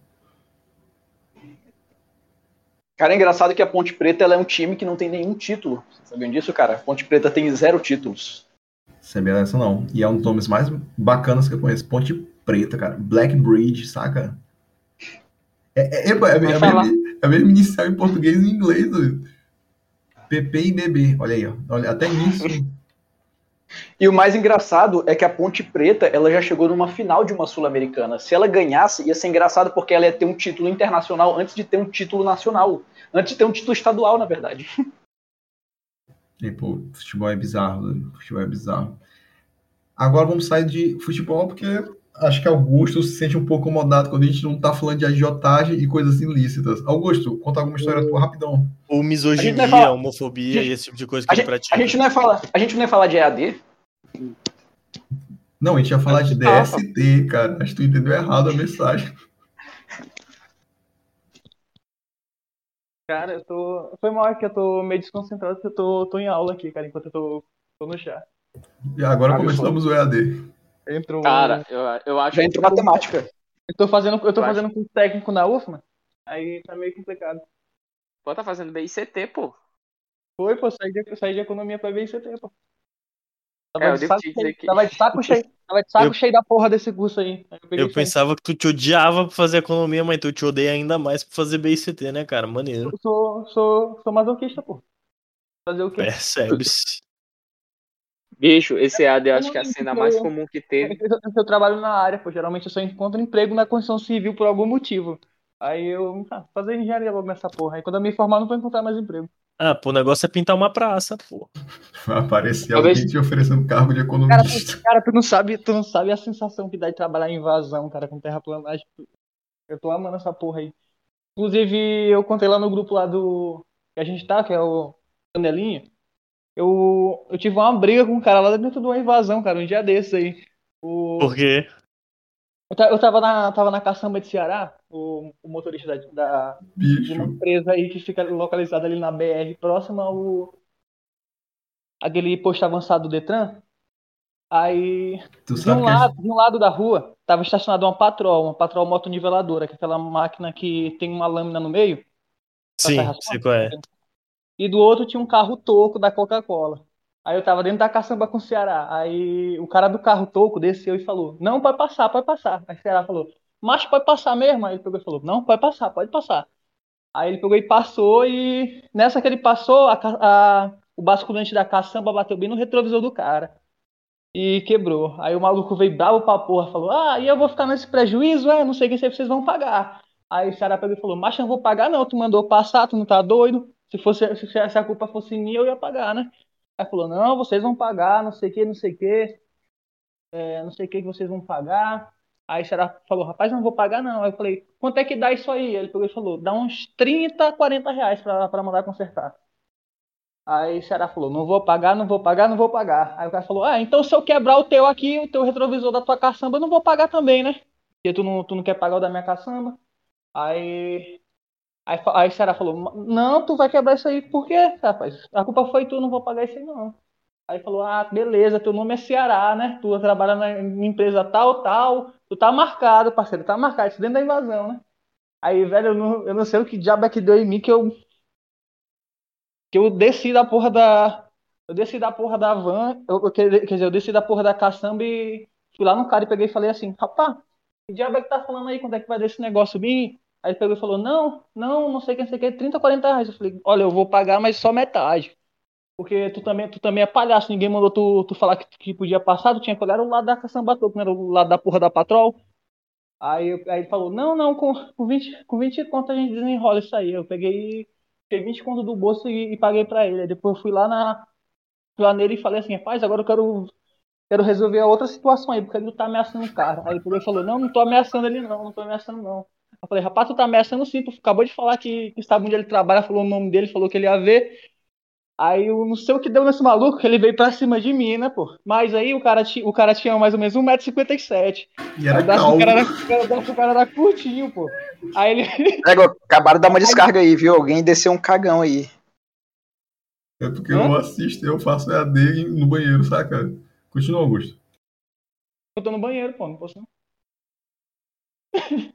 Cara, é engraçado que a Ponte Preta ela é um time que não tem nenhum título. Vocês sabiam disso, cara? A Ponte Preta tem zero títulos. Sabia dessa não. E é um dos nomes mais bacanas que eu conheço. Ponte Preta, cara. Black Bridge, saca? É, é, é, é, é, é mesma inicial em português e em inglês. PP e BB. Olha aí, ó. Olha, até nisso. E o mais engraçado é que a Ponte Preta ela já chegou numa final de uma Sul-Americana. Se ela ganhasse, ia ser engraçado porque ela ia ter um título internacional antes de ter um título nacional. Antes de ter um título estadual, na verdade. E, pô, futebol é bizarro, né? futebol é bizarro. Agora vamos sair de futebol, porque acho que Augusto se sente um pouco incomodado quando a gente não tá falando de agiotagem e coisas ilícitas. Augusto, conta alguma história tua rapidão. Ou A gente misoginia, vai falar- homofobia a gente- e esse tipo de coisa que A ele gente, pratica. a gente não ia falar, a gente não ia falar de EAD. Não, a gente ia falar de Ah, DST, cara. Acho que tu entendeu errado a mensagem. Cara, eu tô. Foi mal que eu tô meio desconcentrado porque eu tô, tô em aula aqui, cara, enquanto eu tô, tô no chá. E agora Cara, começamos o EAD. Entrou. Cara, eu, eu acho Já entrou matemática. Eu tô fazendo, eu tô Eu acho- fazendo curso técnico na UFMA. Aí tá meio complicado. Pô, tá fazendo BICT, pô. Foi, pô, saí de, saí de economia pra BICT, pô. É, Tava, eu de saco cheio, que- tava de saco cheio. Tava de saco Eu- cheio da porra desse curso aí. Aí eu Eu pensava que tu te odiava por fazer economia, mas tu te odeia ainda mais por fazer BICT, né, cara? Maneiro. Eu sou, sou, sou masoquista, pô. Fazer o quê? Percebe-se. Bicho, esse EAD eu acho que é a cena que mais comum que teve. Eu, eu trabalho na área, pô. Geralmente eu só encontro emprego na construção civil por algum motivo. Aí eu, ah, fazer engenharia logo nessa porra. Aí quando eu me formar, não vou encontrar mais emprego. Ah, pô, o negócio é pintar uma praça, pô. Aparecer Talvez- alguém te oferecendo cargo de Cara, economista. tu, cara, tu não sabe, tu não sabe a sensação que dá de trabalhar em invasão, cara, com terraplanagem. Eu tô amando essa porra aí. Inclusive, eu contei lá no grupo lá do que a gente tá, que é o Canelinha. Eu, eu tive uma briga com um cara lá dentro de uma invasão, cara, um dia desses aí. O, Por quê? eu, eu tava na, tava na caçamba de Ceará, o, o motorista da, da, de uma empresa aí que fica localizada ali na BR, próxima ao aquele posto avançado do Detran. Aí de um que lado, de um lado da rua, estava estacionada uma patrol, uma patrol motoniveladora, que é aquela máquina que tem uma lâmina no meio, Sim, sei qual é. e do outro tinha um carro toco da Coca-Cola. Aí eu tava dentro da caçamba com o Ceará. Aí o cara do carro toco desceu e falou: Não, pode passar, pode passar. Aí o Ceará falou: Macho, pode passar mesmo? Aí ele pegou e falou: Não, pode passar, pode passar. Aí ele pegou e passou, e nessa que ele passou, a a- o basculante da caçamba bateu bem no retrovisor do cara. E quebrou. Aí o maluco veio bravo pra porra, falou: Ah, e eu vou ficar nesse prejuízo? É, não sei o que vocês vão pagar. Aí o Ceará pegou e falou: Macho, eu não vou pagar, não. Tu mandou passar, tu não tá doido? Se fosse, se a culpa fosse minha, eu ia pagar, né? Aí falou: Não, vocês vão pagar, não sei o que, não sei o que. É, não sei o que vocês vão pagar. Aí o Ceará falou: Rapaz, não vou pagar, não. Aí eu falei: Quanto é que dá isso aí? Ele pegou e falou: Dá uns 30, 40 reais pra, pra mandar consertar. Aí o Ceará falou: Não vou pagar, não vou pagar, não vou pagar. Aí o cara falou: Ah, então se eu quebrar o teu aqui, o teu retrovisor da tua caçamba, eu não vou pagar também, né? Porque tu não, tu não quer pagar o da minha caçamba. Aí. Aí, aí o Ceará falou: Não, tu vai quebrar isso aí, por quê, rapaz? A culpa foi tu, não vou pagar isso aí, não. Aí falou: Ah, beleza, teu nome é Ceará, né? Tu trabalha na empresa tal, tal. Tu tá marcado, parceiro, tá marcado, isso dentro da invasão, né? Aí, velho, eu não, eu não sei o que diabo é que deu em mim que eu. Que eu desci da porra da. Eu desci da porra da van. Eu, eu, quer dizer, eu desci da porra da caçamba e fui lá no cara e peguei e falei assim: Rapaz, que diabo é que tá falando aí? Quanto é que vai desse negócio vir? Aí ele pegou e falou: Não, não, não sei o que, não sei que, 30, 40 reais. Eu falei: Olha, eu vou pagar, mas só metade. Porque tu também, tu também é palhaço, ninguém mandou tu, tu falar que, que podia passar, tu tinha que olhar o lado da caçamba todo, não era o lado da porra da patrol. Aí, aí ele falou, não, não, com, com, 20, com 20 conto a gente desenrola isso aí. Eu peguei, peguei 20 conto do bolso e, e paguei pra ele. Aí depois eu fui lá na fui lá nele e falei assim, rapaz, agora eu quero, quero resolver a outra situação aí, porque ele tá ameaçando o cara. Aí ele falou, não, não tô ameaçando ele não, não tô ameaçando não. Eu falei, rapaz, tu tá ameaçando sim, tu acabou de falar que, que sabe onde ele trabalha, falou o nome dele, falou que ele ia ver. Aí eu não sei o que deu nesse maluco, que ele veio pra cima de mim, né, pô? Mas aí o cara, ti- o cara tinha mais ou menos 1,57m. E era o calmo. do cara era, o cara era curtinho, pô. Aí ele. Pega, acabaram de dar uma descarga aí, viu? Alguém desceu um cagão aí. É porque eu não assisto, eu faço EAD no banheiro, saca? Continua, Augusto. Eu tô no banheiro, pô, não posso não.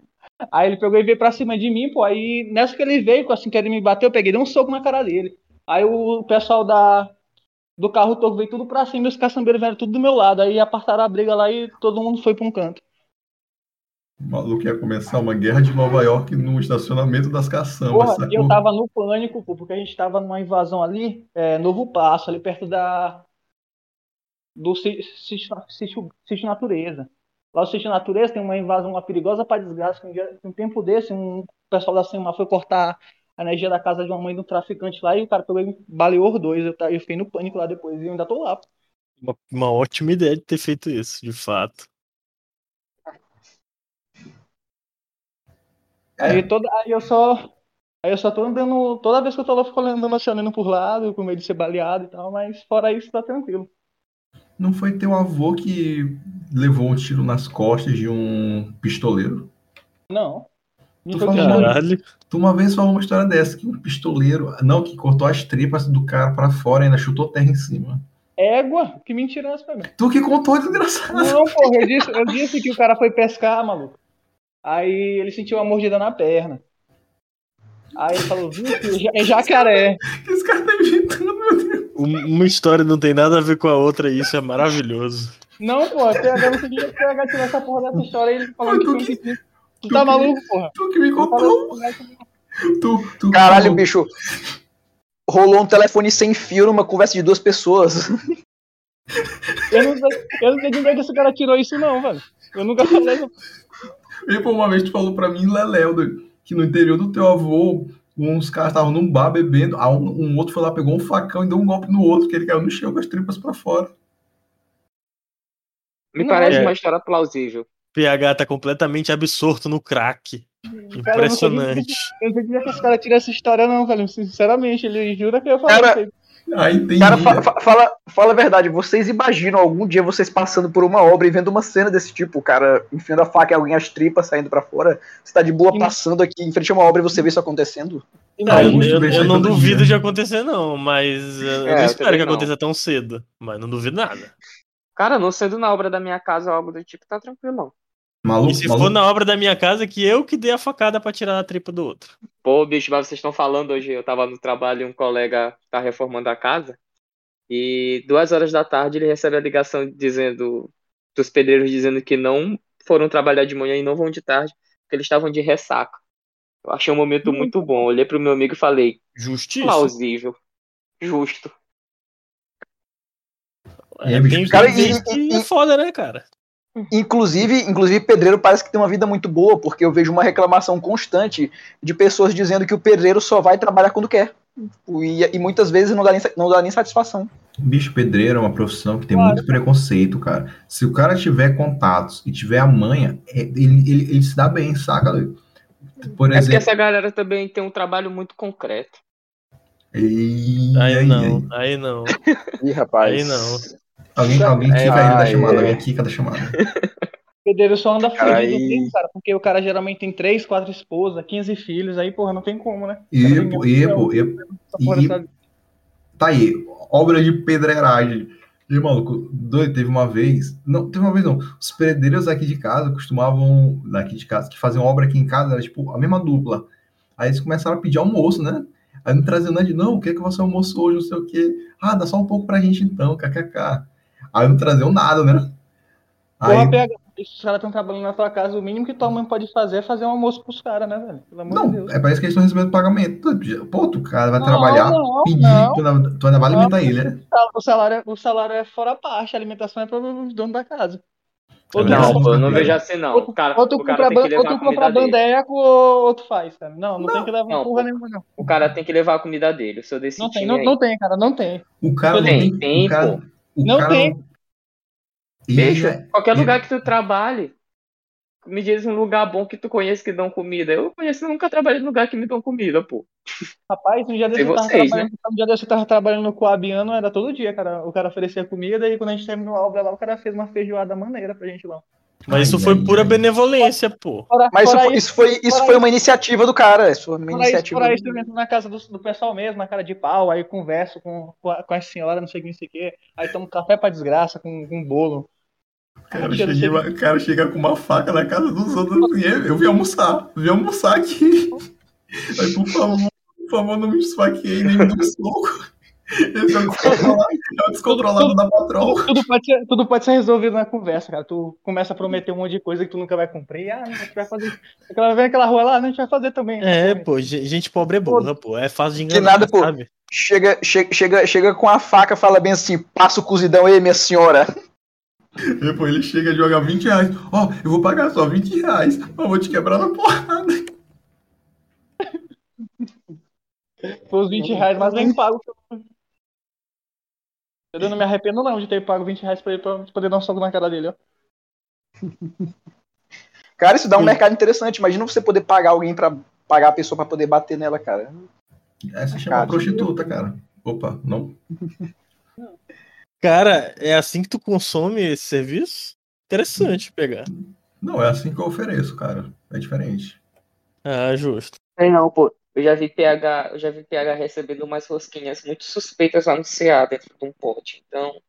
Aí ele pegou e veio pra cima de mim, pô. Aí nessa que ele veio, assim que ele me bateu, eu peguei, dei um soco na cara dele. Aí o pessoal da, do carro todo veio tudo pra cima e os caçambeiros vieram tudo do meu lado. Aí apartaram a briga lá e todo mundo foi pra um canto. O maluco ia começar uma guerra de Nova York no estacionamento das caçambas, Porra, eu tava no pânico, pô, porque a gente tava numa invasão ali, é, Novo Passo, ali perto da. do sítio, Natureza. Lá o sítio Natureza tem uma invasão lá perigosa pra desgraça. que Um, dia, um tempo desse, um pessoal da CEMA foi cortar a energia da casa de uma mãe de um traficante lá e o cara pegou e baleou os dois. Eu, eu fiquei no pânico lá depois e eu ainda tô lá. Uma, uma ótima ideia de ter feito isso, de fato. É. Aí, toda, aí eu só. Aí eu só tô andando. Toda vez que eu tô lá, eu fico andando andando por lado, com medo de ser baleado e tal, mas fora isso, tá tranquilo. Não foi teu avô que levou um tiro nas costas de um pistoleiro? Não. Tu falou. Caralho. Tu uma vez falou uma história dessa, que um pistoleiro, não, que cortou as tripas do cara pra fora e ainda chutou terra em cima. Égua? Que mentira é essa, velho? Tu que contou, desgraçado. Não, porra, eu disse, eu disse que o cara foi pescar, maluco. Aí ele sentiu uma mordida na perna. Aí ele falou, viu, é jacaré. Que esse cara tá inventando, meu Deus. Um- Uma história não tem nada a ver com a outra e isso é maravilhoso. Não, porra, PH não queria PH tirar essa porra dessa história ele falou que um que- pepino. Tu tu tá que- maluco, porra? Tu que me Eu contou. falei, Tu, tu Caralho, tu- bicho. Rolou um telefone sem fio numa conversa de duas pessoas. Eu não, sei, eu não sei de onde é que esse cara tirou isso, não, velho. Eu nunca falei. E pô, uma vez tu falou pra mim, Leléu, que no interior do teu avô, uns caras estavam num bar bebendo, aí um, um outro foi lá, pegou um facão e deu um golpe no outro, que ele caiu no chão com as tripas pra fora. Me Não, parece é. uma história plausível. PH tá completamente absorto no crack. Cara, eu não sei de- Impressionante. Eu não sei que esse cara tira essa história, não, velho. Sinceramente, ele jura que eu falei Cara, entendi. Cara, fa- fa- fala, fala a verdade, vocês imaginam algum dia vocês passando por uma obra e vendo uma cena desse tipo, o cara enfiando a faca em alguém, as tripas saindo pra fora? Você tá de boa passando aqui em frente a uma obra e você vê isso acontecendo? Ah, eu, eu- não duvido dia. de acontecer, não, mas eu, eu É, não espero que não. aconteça tão cedo. Mas não duvido nada. Cara, não sendo na obra da minha casa ou algo do tipo, tá tranquilão. Maluco, E se maluco. for na obra da minha casa, que eu que dei a facada pra tirar a tripa do outro. Pô, bicho, mas vocês estão falando hoje, eu tava no trabalho e um colega tá reformando a casa. E duas horas da tarde ele recebe a ligação dizendo, dos pedreiros dizendo que não foram trabalhar de manhã e não vão de tarde, porque eles estavam de ressaca. Eu achei um momento muito bom. Olhei pro meu amigo e falei, Justiça. plausível, justo. É, É, bicho, cara, e- que e- é foda, né, cara? Inclusive, inclusive, pedreiro parece que tem uma vida muito boa, porque eu vejo uma reclamação constante de pessoas dizendo que o pedreiro só vai trabalhar quando quer. E, e muitas vezes não dá, nem, não dá nem satisfação. Bicho pedreiro é uma profissão que tem Claro. muito preconceito, cara. Se o cara tiver contatos e tiver a manha, é- ele, ele, ele se dá bem, saca? Por É porque exemplo. essa galera também tem um trabalho muito concreto. E Aí aí, não, aí não. Ih, rapaz. Aí não. Alguém, alguém É, quica ele da ai, chamada, é. alguém quica da chamada. O pedreiro só anda fugindo Aí- cara, porque o cara geralmente tem três, quatro esposas, 15 filhos, aí, porra, não tem como, né? Epo, epo. Essa porra E- Tá aí, obra de pedreiragem. E, maluco, doido, teve uma vez. Não, teve uma vez não. Os pedreiros aqui de casa costumavam. Daqui de casa, que faziam obra aqui em casa, era tipo a mesma dupla. Aí eles começaram a pedir almoço, né? Aí não traziam nada de, não, o que é que você almoçou hoje, não sei o quê. Ah, dá só um pouco pra gente então, kkk. Aí não traziam nada, né? Porra, Aí, pega. Os caras estão trabalhando na tua casa, o mínimo que tua mãe pode fazer é fazer um almoço pros caras, né, velho? Pelo amor de não, Deus. é parece que eles estão recebendo pagamento. Pô, tu cara vai Não, trabalhar, não, pedir, não. tu, ainda, tu ainda vai alimentar ele, né? O salário, é- o salário é fora a parte, a alimentação é para os donos da casa. Ou Não, Não, eu não vejo assim não. ou O tu- cara, ou tu o cara compra, tem que levar compra dele. bandeco ou, ou tu faz, cara. Não, não, tem que levar não, porra nenhuma, não. O cara tem que levar a comida dele. Eu sou desse Não tem, não, não tem, cara, não tem. O cara não Tem, tem. tem, o cara, pô. O Não cara tem. Bicho, é- qualquer ele- lugar que tu trabalhe, me diz um lugar bom que tu conhece que dão comida. Eu conheço, nunca trabalhei em lugar que me dão comida, pô. Rapaz, um dia desse Sei eu tava vocês, trabalhando, um dia desse eu tava trabalhando no Coabiano, era todo dia, cara. O cara oferecia comida e quando a gente terminou a obra lá, o cara fez uma feijoada maneira pra gente lá. Mas isso Ai, foi ai, pura ai. benevolência, pô. Fora, Mas isso fora isso foi, isso foi uma iniciativa do cara. Isso foi uma Fora isso, iniciativa. do- isso, eu entro na casa do, do pessoal mesmo, na cara de pau, aí converso com, com, a, com as senhoras, não sei o que, não sei o que, aí tomo café pra desgraça com, com bolo. O cara, chega, chega- o cara chega com uma faca na casa dos outros. e Eu vim almoçar. Eu vim almoçar aqui. Aí, por favor, por favor, não me esfaqueie nem me dê um soco. Esse é o descontrolado, é o descontrolado da patroa. Tudo pode, ser, tudo pode ser resolvido na conversa, cara. Tu começa a prometer um monte de coisa que tu nunca vai cumprir. Ah, não, a gente vai fazer. Aquela, vem aquela rua lá, não, a gente vai fazer também. É, pô, ge- gente pobre é burra, pô. É fácil de Que enganar, nada, pô. sabe? Chega, chega, chega, chega com a faca, fala bem assim: passa o cozidão aí, minha senhora. E, pô, ele chega a jogar 20 reais. Ó, eu vou pagar só 20 reais, mas eu vou te quebrar na porrada. Foi os 20 reais, mas bem pago. Eu não me arrependo não de ter pago 20 reais pra ele pra poder dar um soco na cara dele, ó. Cara, isso dá um mercado interessante. Imagina você poder pagar alguém pra pagar a pessoa pra poder bater nela, cara. Essa chama Cara, prostituta, cara. Opa, não. Cara, é assim que tu consome esse serviço? Interessante pegar. Não, é assim que eu ofereço, cara. É diferente. Ah, justo. Sei não, pô. Eu já vi PH, eu já vi PH recebendo umas rosquinhas muito suspeitas lá no CA dentro de um pote. Então,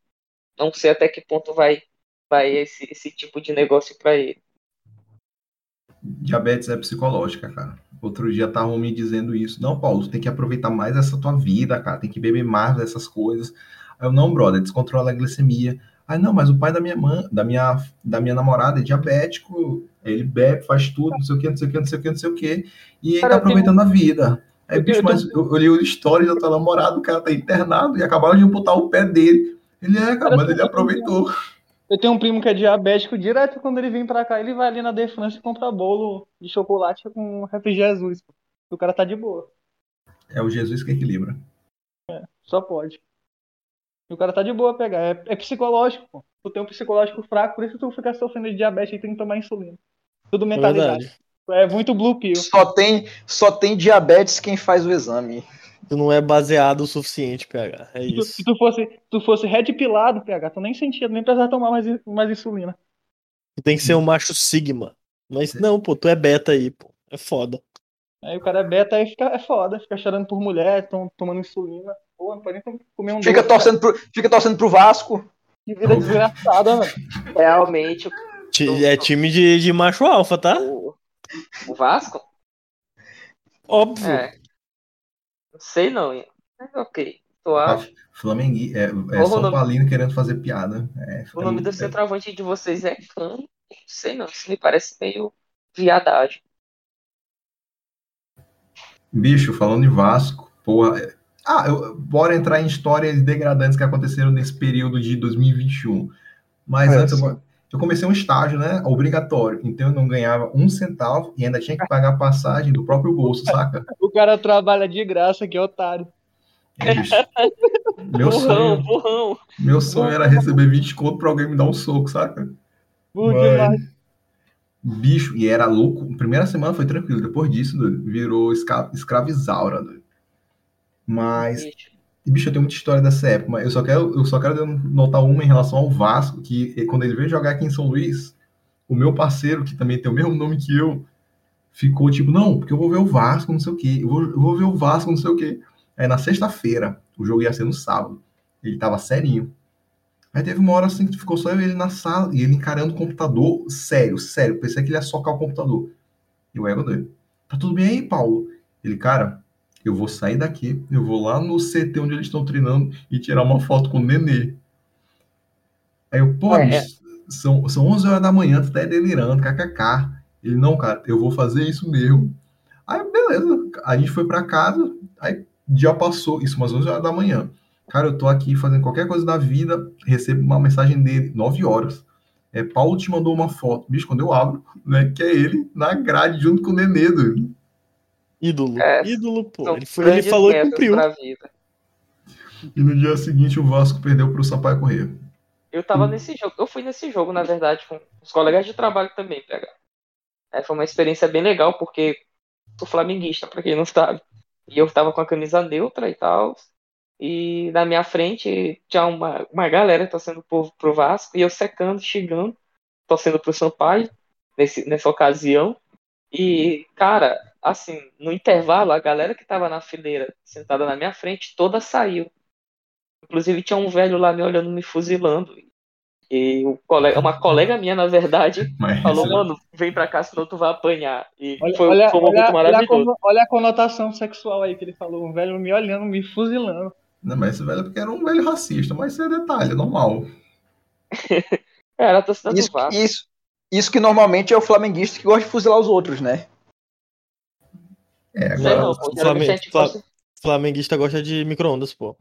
não sei até que ponto vai, vai esse, esse tipo de negócio pra ele. Diabetes é psicológica, cara. Outro dia estavam me dizendo isso. Não, Paulo, tu tem que aproveitar mais essa tua vida, cara. Tem que beber mais dessas coisas. Aí eu, não, brother, descontrola a glicemia. Aí, não, mas o pai da minha mãe, da minha, da minha namorada é diabético. Ele bebe, faz tudo, não sei o que, não sei o que, não sei o que, não sei o que. E ele Cara, tá tenho- aproveitando a vida. Aí, eu bicho, tenho- mas eu olhei o story do teu namorado, o cara tá internado e acabaram de amputar o pé dele. Ele é, cara, mas ele aproveitou. Eu tenho um primo que é diabético, direto quando ele vem pra cá, ele vai ali na De France e compra bolo de chocolate com Happy Jesus. O cara tá de boa. É o Jesus que equilibra. Só pode. E o cara tá de boa pegar. É, é psicológico, pô. Tu tem um psicológico fraco, por isso tu fica sofrendo de diabetes e tem que tomar insulina. Tudo mentalidade. Verdade. É muito blue pill. Só tem, só tem diabetes quem faz o exame. Tu não é baseado o suficiente, PH. É Se tu, isso. se tu fosse, tu fosse red pilado, PH, tu nem sentia, tu nem precisava tomar mais, mais insulina. Tu tem que ser um macho sigma. Mas não, pô, tu é beta aí, pô. É foda. Aí o cara é beta, aí fica, é foda, fica chorando por mulher, tom- tomando insulina. Pô, não pode nem comer um Fica doce, torcendo pro, fica torcendo pro Vasco. Que vida desgraçada, velho. Realmente, É time de, de macho alfa, tá? o, o Vasco? Óbvio. É. Não sei não. Mas ok. Tu acha? Flamengo é, é São. Paulino querendo fazer piada. É, O nome do é- centroavante de vocês é Cano? Não sei não. Isso me parece meio viadagem. Bicho, falando em Vasco, porra. Ah, eu, bora entrar em histórias degradantes que aconteceram nesse período de 2021. Mas É, antes, sim. eu, eu comecei um estágio, né? Obrigatório. Então eu não ganhava um centavo e ainda tinha que pagar a passagem do próprio bolso, saca? O cara trabalha de graça, que é otário. É, bicho. Meu Burrão, sonho, burrão. meu sonho era receber 20 conto pra alguém me dar um soco, saca? Burro Mano. demais. Bicho, e era louco. Primeira semana foi tranquilo. Depois disso, doido, virou escra escravizaura, doido. Mas E, bicho, eu tenho muita história dessa época, mas eu só quero, eu só quero notar uma em relação ao Vasco, que eh, quando ele veio jogar aqui em São Luís, o meu parceiro, que também tem o mesmo nome que eu, ficou tipo, não, porque eu vou ver o Vasco, não sei o quê, eu vou, eu vou ver o Vasco, não sei o quê. Aí na sexta-feira, o jogo ia ser no sábado, ele tava serinho. Aí teve uma hora assim que ficou só eu ele na sala, e ele encarando o computador, sério, sério, pensei que ele ia socar o computador. E o ego dele, tá tudo bem aí, Paulo? Ele, cara, eu vou sair daqui, eu vou lá no CT onde eles estão treinando e tirar uma foto com o Nenê. Aí eu, pô, É. são, são 11 horas da manhã, tu tá aí delirando, kkk. Ele, não, cara, eu vou fazer isso mesmo. Aí, beleza, a gente foi pra casa, aí dia passou, isso umas 11 horas da manhã. Cara, eu tô aqui fazendo qualquer coisa da vida, recebo uma mensagem dele, 9 horas. É, Paulo te mandou uma foto. Bicho, quando eu abro, né, que é ele na grade junto com o Nenê, doido. Ídolo. É, Ídolo, pô. Ele, foi, ele falou e cumpriu. pra vida. E no dia seguinte o Vasco perdeu pro Sampaio Corrêa. Eu tava Hum. nesse jogo, eu fui nesse jogo, na verdade, com os colegas de trabalho também, PH. É, foi uma experiência bem legal, porque sou flamenguista, pra quem não sabe. E eu tava com a camisa neutra e tal. E na minha frente tinha uma, uma galera torcendo pro, pro Vasco, e eu secando, xingando, torcendo pro Sampaio, nesse, nessa ocasião. E, cara, assim, no intervalo, a galera que tava na fileira, sentada na minha frente, toda saiu. Inclusive tinha um velho lá me olhando, me fuzilando. E o colega, uma colega minha, na verdade, Mas falou, mano, vem pra cá, senão tu vai apanhar. E Olha, foi, olha, foi um momento olha, olha, a, maravilhoso. olha a conotação sexual aí que ele falou. Um velho me olhando, me fuzilando. Não, mas esse velho é porque era um velho racista, mas isso é detalhe, é normal. É, Era torcida do Isso, Vasco. isso, isso que normalmente é o flamenguista que gosta de fuzilar os outros, né? É, Não agora. não, pô. o Geralmente Flamengo- a gente Fla- gosta Flamenguista gosta de micro-ondas, pô.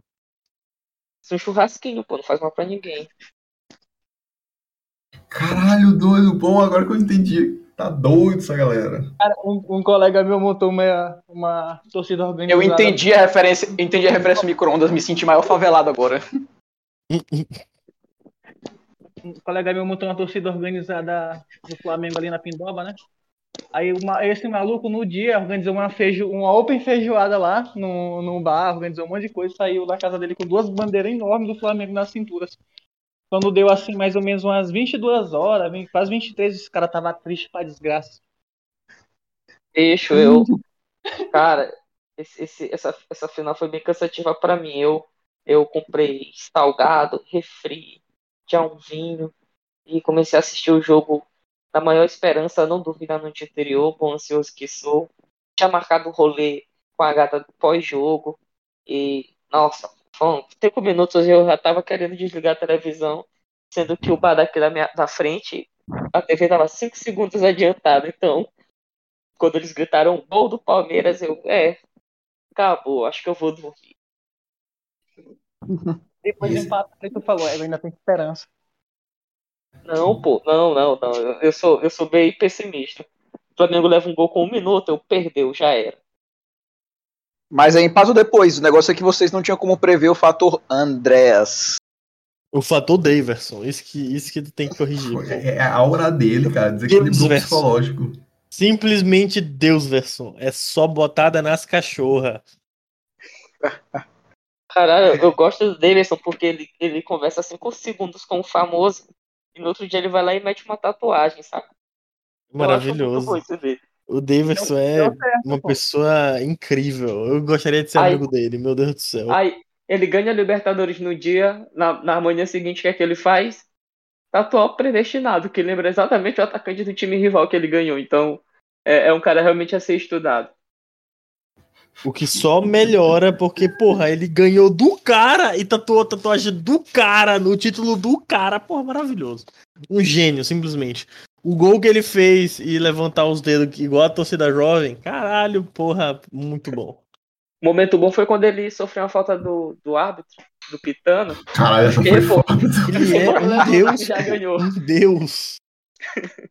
de um churrasquinho, pô, não faz mal pra ninguém. Caralho, doido, bom, agora que eu entendi. Tá doido essa galera. Cara, um, um colega meu montou uma, uma torcida organizada. Eu entendi a referência, entendi a referência micro-ondas, me senti maior favelado agora. Um colega meu montou uma torcida organizada do Flamengo ali na Pindoba, né? Aí uma- esse maluco no dia organizou uma, feijo, uma open feijoada lá no, no bar, organizou um monte de coisa, saiu da casa dele com duas bandeiras enormes do Flamengo nas cinturas. Quando deu assim mais ou menos umas 22 horas, quase 23, esse cara tava triste pra desgraça. Deixo, eu. Cara, esse, esse- essa, essa final foi bem cansativa pra mim. Eu, eu comprei salgado, refri, tinha um vinho e comecei a assistir o jogo na maior esperança, não dormi na noite anterior, bom ansioso que sou. Tinha marcado o rolê com a gata pós-jogo e, nossa, foram cinco minutos eu já tava querendo desligar a televisão, sendo que o bar daqui da, minha, da frente, a TV tava cinco segundos adiantada, então quando eles gritaram gol do Palmeiras, eu, é, acabou, acho que eu vou dormir. Depois de Esse- empatar, aí tu falou, é, ainda tem esperança. Não, pô, não, não, não. Eu- sou, eu sou bem pessimista. O Flamengo leva um gol com um minuto, eu perdeu, já era. Mas aí empata depois. O negócio é que vocês não tinham como prever o fator Andréas. O fator Daverson, isso que, isso que tu tem que corrigir. É é a aura dele, cara. Deus, velho. psicológico. Simplesmente Deus, Verson. É só botada nas cachorras. Caralho, eu gosto do Davidson porque ele, ele conversa 5 segundos com o famoso e no outro dia ele vai lá e mete uma tatuagem, sabe? Maravilhoso. bom isso dele. O Daverson é uma pô. pessoa incrível. Eu gostaria de ser Ai. amigo dele, meu Deus do céu. Aí ele ganha a Libertadores no dia, na, na manhã seguinte, o que é que ele faz? Tatuar o predestinado, que lembra exatamente o atacante do time rival que ele ganhou. Então, é, é um cara realmente a ser estudado. O que só melhora porque, porra, ele ganhou do cara e tatuou a tatuagem do cara no título do cara. Porra, maravilhoso. Um gênio, simplesmente. O gol que ele fez e levantar os dedos igual a torcida jovem, caralho, porra, muito bom. O momento bom foi quando ele sofreu uma falta do, do árbitro, do Pitano. Caralho, essa foi Ele, pô. Ele é um deus, Já ganhou. um deus.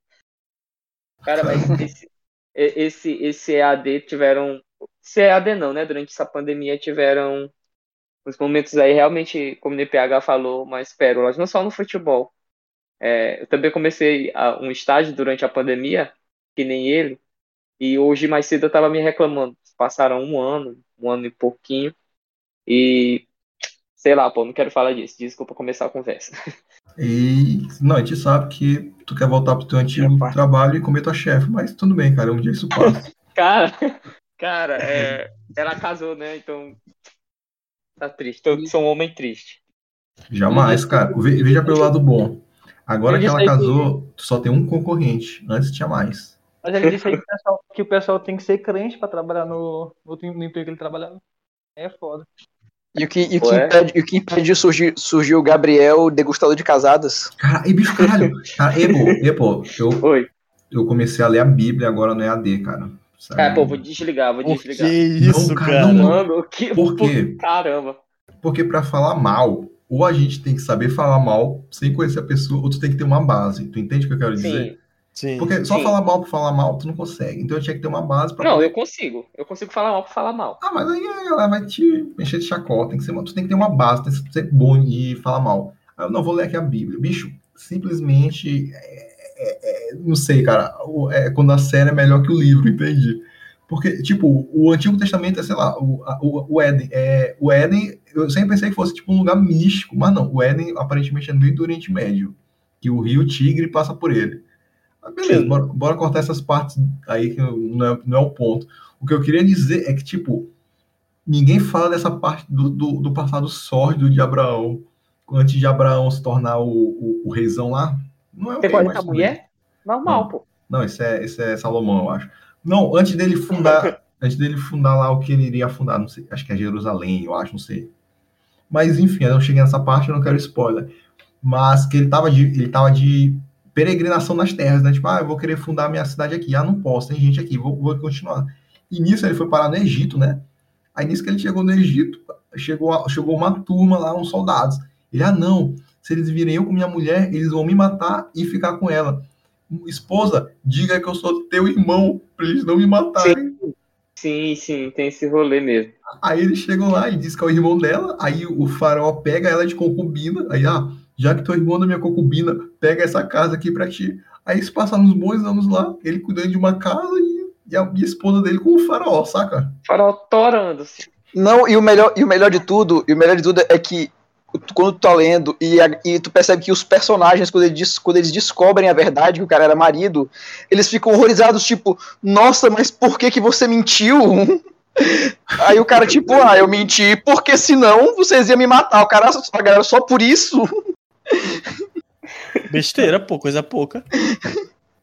Cara, mas esse, esse, esse EAD tiveram. Esse EAD não, né? Durante essa pandemia tiveram uns momentos aí, realmente, como o NPH falou, mais pérolas, não só no futebol. É, eu também comecei a- um estágio durante a pandemia, que nem ele, e hoje mais cedo eu tava me reclamando. Passaram um ano, um ano e pouquinho, e sei lá, pô, não quero falar disso. Desculpa começar a conversa. E não, a gente sabe que tu quer voltar pro teu antigo Rapaz. trabalho e comer tua chefe, mas tudo bem, cara. Um dia isso passa. Cara, cara, é, ela casou, né? Então tá triste. Eu sou um homem triste. Jamais, cara. Ve- Veja pelo lado bom. Agora que ela que- casou, tu só tem um concorrente. Antes tinha mais. Mas ele disse aí que o pessoal, que o pessoal tem que ser crente pra trabalhar no, no, no emprego que ele trabalhava. É foda. E o que, e o que impede, e o que impede de surgir, surgir o Gabriel, degustador de casadas? Cara, e bicho, caralho. Cara, e, pô, e, pô, eu, Oi. eu comecei a ler a Bíblia agora no EAD, cara. Sabe? Cara, pô, vou desligar, vou Por que desligar. isso, Não, cara, cara? não. Mano, que. Por quê? Caramba. Porque pra falar mal, ou a gente tem que saber falar mal sem conhecer a pessoa, ou tu tem que ter uma base. Tu entende o que eu quero dizer? Sim. É. Sim. Porque só Sim. falar mal por falar mal, tu não consegue. Então eu tinha que ter uma base pra Não, poder- eu consigo. Eu consigo falar mal pra falar mal. Ah, mas aí ela vai te encher de chacota. Tem que ser, uma- tu tem que ter uma base, tem que ser bom de falar mal. Aí eu não vou ler aqui a Bíblia. Bicho, simplesmente. é- é- é- não sei, cara. É quando a série é melhor que o livro, entende? Porque, tipo, o Antigo Testamento é, sei lá, o, o, o Éden. É, o Éden, eu sempre pensei que fosse tipo um lugar místico, mas não. O Éden aparentemente é no meio do Oriente Médio. Que o rio Tigre passa por ele. Mas beleza, bora, bora cortar essas partes aí que não é, não é o ponto. O que eu queria dizer é que, tipo, ninguém fala dessa parte do, do, do passado sórdido de Abraão. Antes de Abraão se tornar o, o, o reizão lá. Não é o Você gosta da mulher? Normal, pô. Não, esse é, esse é Salomão, eu acho. Não, antes dele fundar, antes dele fundar lá o que ele iria fundar, não sei, acho que é Jerusalém, eu acho, não sei. Mas enfim, eu não cheguei nessa parte, eu não quero spoiler. Mas que ele tava de, ele tava de peregrinação nas terras, né? Tipo, ah, eu vou querer fundar a minha cidade aqui. Ah, não posso, tem gente aqui, vou, vou continuar. E nisso ele foi parar no Egito, né? Aí nisso que ele chegou no Egito, chegou, chegou uma turma lá, uns soldados. Ele, ah, não, se eles virem eu com minha mulher, eles vão me matar e ficar com ela. Esposa, diga que eu sou teu irmão, pra eles não me matarem. Sim, sim, tem esse rolê mesmo. Aí eles chegam lá e diz que é o irmão dela, aí o faraó pega ela de concubina, aí, ah, já que tu é irmão da minha concubina, pega essa casa aqui pra ti. Aí eles passaram uns bons anos lá, ele cuidando de uma casa e, e a, esposa dele com o faraó, saca? Farol torando, assim. Não, e o melhor, e o melhor de tudo, e o melhor de tudo é que quando tu tá lendo e, a- e tu percebe que os personagens, quando eles, quando eles descobrem a verdade, que o cara era marido, eles ficam horrorizados, tipo, nossa, mas por que que você mentiu? Aí o cara, tipo, ah, eu menti porque senão vocês iam me matar. O cara, a galera, só por isso. Besteira, pô, coisa pouca.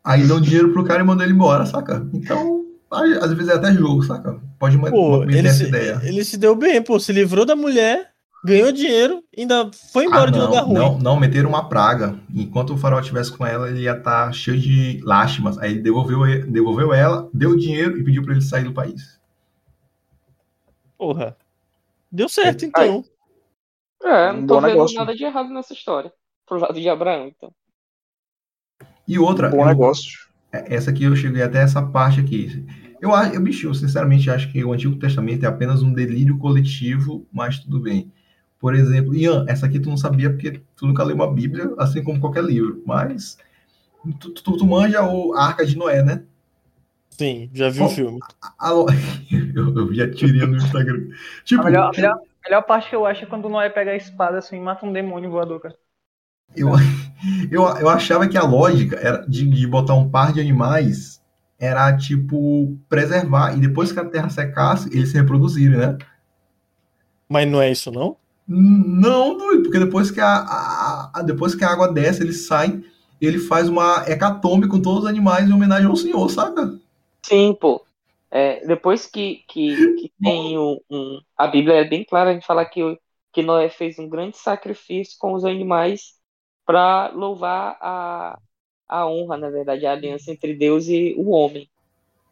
Aí dão dinheiro pro cara e mandam ele embora, saca? Então, às vezes é até jogo, saca? Pode ma- Pô, meter ele essa se, ideia. ele se deu bem, pô. Se livrou da mulher, ganhou dinheiro, ainda foi embora Ah, de um lugar não, ruim. não, não, meteram uma praga. Enquanto o farol estivesse com ela, ele ia estar cheio de lástimas. Aí ele devolveu, devolveu ela, deu o dinheiro e pediu pra ele sair do país. Porra. Deu certo, então. É, não tô bom vendo negócio. nada de errado nessa história. Pro lado de Abraão, então. E outra, Bom eu- negócio. essa aqui eu cheguei até essa parte aqui. Eu, acho- eu, bicho, eu sinceramente acho que o Antigo Testamento é apenas um delírio coletivo, mas tudo bem. Por exemplo, Ian, essa aqui tu não sabia porque tu nunca leu uma Bíblia, assim como qualquer livro, mas tu, tu, tu manja o a Arca de Noé, né? Sim, já vi o filme. A lo- eu, eu vi a tirinha no Instagram. Tipo, A melhor, a melhor, a melhor parte que eu acho é quando o Noé pega a espada assim e mata um demônio voador, cara. Eu, eu, eu achava que a lógica era de, de botar um par de animais era tipo preservar e depois que a terra secasse, eles se reproduzirem, né? Mas não é isso, não? Não, porque depois que a, a- a- depois que a água desce, eles saem, ele faz uma hecatombe com todos os animais em homenagem ao Senhor, saca? Sim, pô. É, depois que, que, que tem um, um- A Bíblia é bem clara em falar que, que Noé fez um grande sacrifício com os animais para louvar a, a honra, na verdade, a aliança entre Deus e o homem.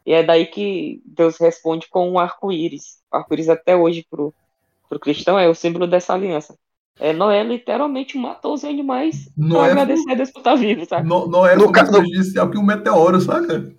E é daí que Deus responde com um arco-íris. O arco-íris até hoje pro, pro cristão é o símbolo dessa aliança. É, Noé literalmente matou os animais para Noé agradecer a Deus por estar vivo, sabe? No, não é No ca- mais prejudicial que um meteoro, saca?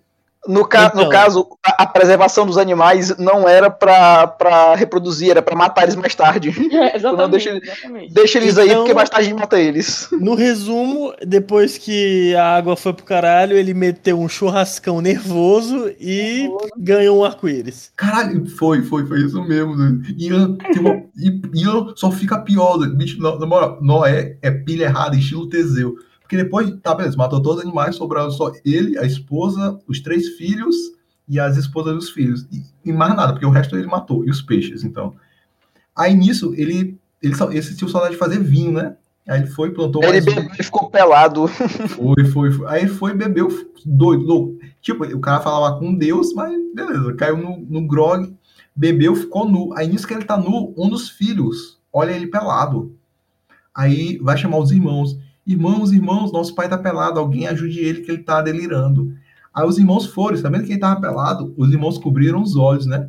No, ca- no Então. caso, a, a preservação dos animais não era pra, pra reproduzir, era pra matar eles mais tarde. É, exatamente, deixa- exatamente. Deixa eles aí, Então- porque mais tarde a gente mata eles. No resumo, depois que a água foi pro caralho, ele meteu um churrascão nervoso e ganhou um arco-íris. Caralho, foi, foi, foi isso mesmo. doido. Ian, uma, e Ian só fica pior, doido. bicho. Na, na moral, Noé é pilha errada, estilo Teseu. Porque depois, tá, beleza, matou todos os animais, sobraram só ele, a esposa, os três filhos e as esposas dos filhos. E, e mais nada, porque o resto ele matou, e os peixes, então. Aí nisso, ele, ele, só- ele sentiu saudade de fazer vinho, né? Aí ele foi, plantou Ele um. bebeu e ficou pelado. Foi, foi, foi. Aí ele foi e bebeu doido, louco. Tipo, o cara falava com Deus, mas beleza, caiu no, no grog, bebeu, ficou nu. Aí nisso que ele tá nu, um dos filhos olha ele pelado. Aí vai chamar os irmãos. Irmãos, irmãos, nosso pai tá pelado, alguém ajude ele que ele tá delirando. Aí os irmãos foram, sabendo que ele tava pelado, os irmãos cobriram os olhos, né?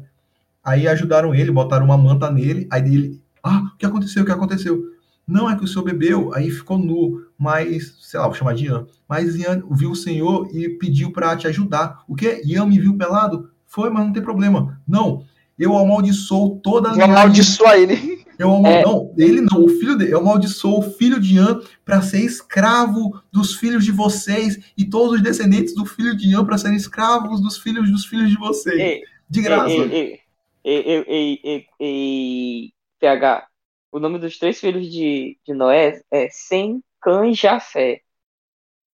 Aí ajudaram ele, botaram uma manta nele, aí ele, ah, o que aconteceu, o que aconteceu? Não, é que o senhor bebeu, aí ficou nu, mas, sei lá, vou chamar de Ian. Mas Ian viu o senhor e pediu para te ajudar. O quê? Ian me viu pelado? Foi, mas não tem problema. Não, eu amaldiçoo toda a Vou amaldiçoar ele. Eu amal... É. Não, ele não, o filho dele. Eu amaldiçoo o filho de Ian para ser escravo dos filhos de vocês e todos os descendentes do filho de Ian para serem escravos dos filhos dos filhos de vocês. Ei, de graça. Ei, ei, ei, PH, o nome dos três filhos de, de Noé é Sem, Cã e Jafé.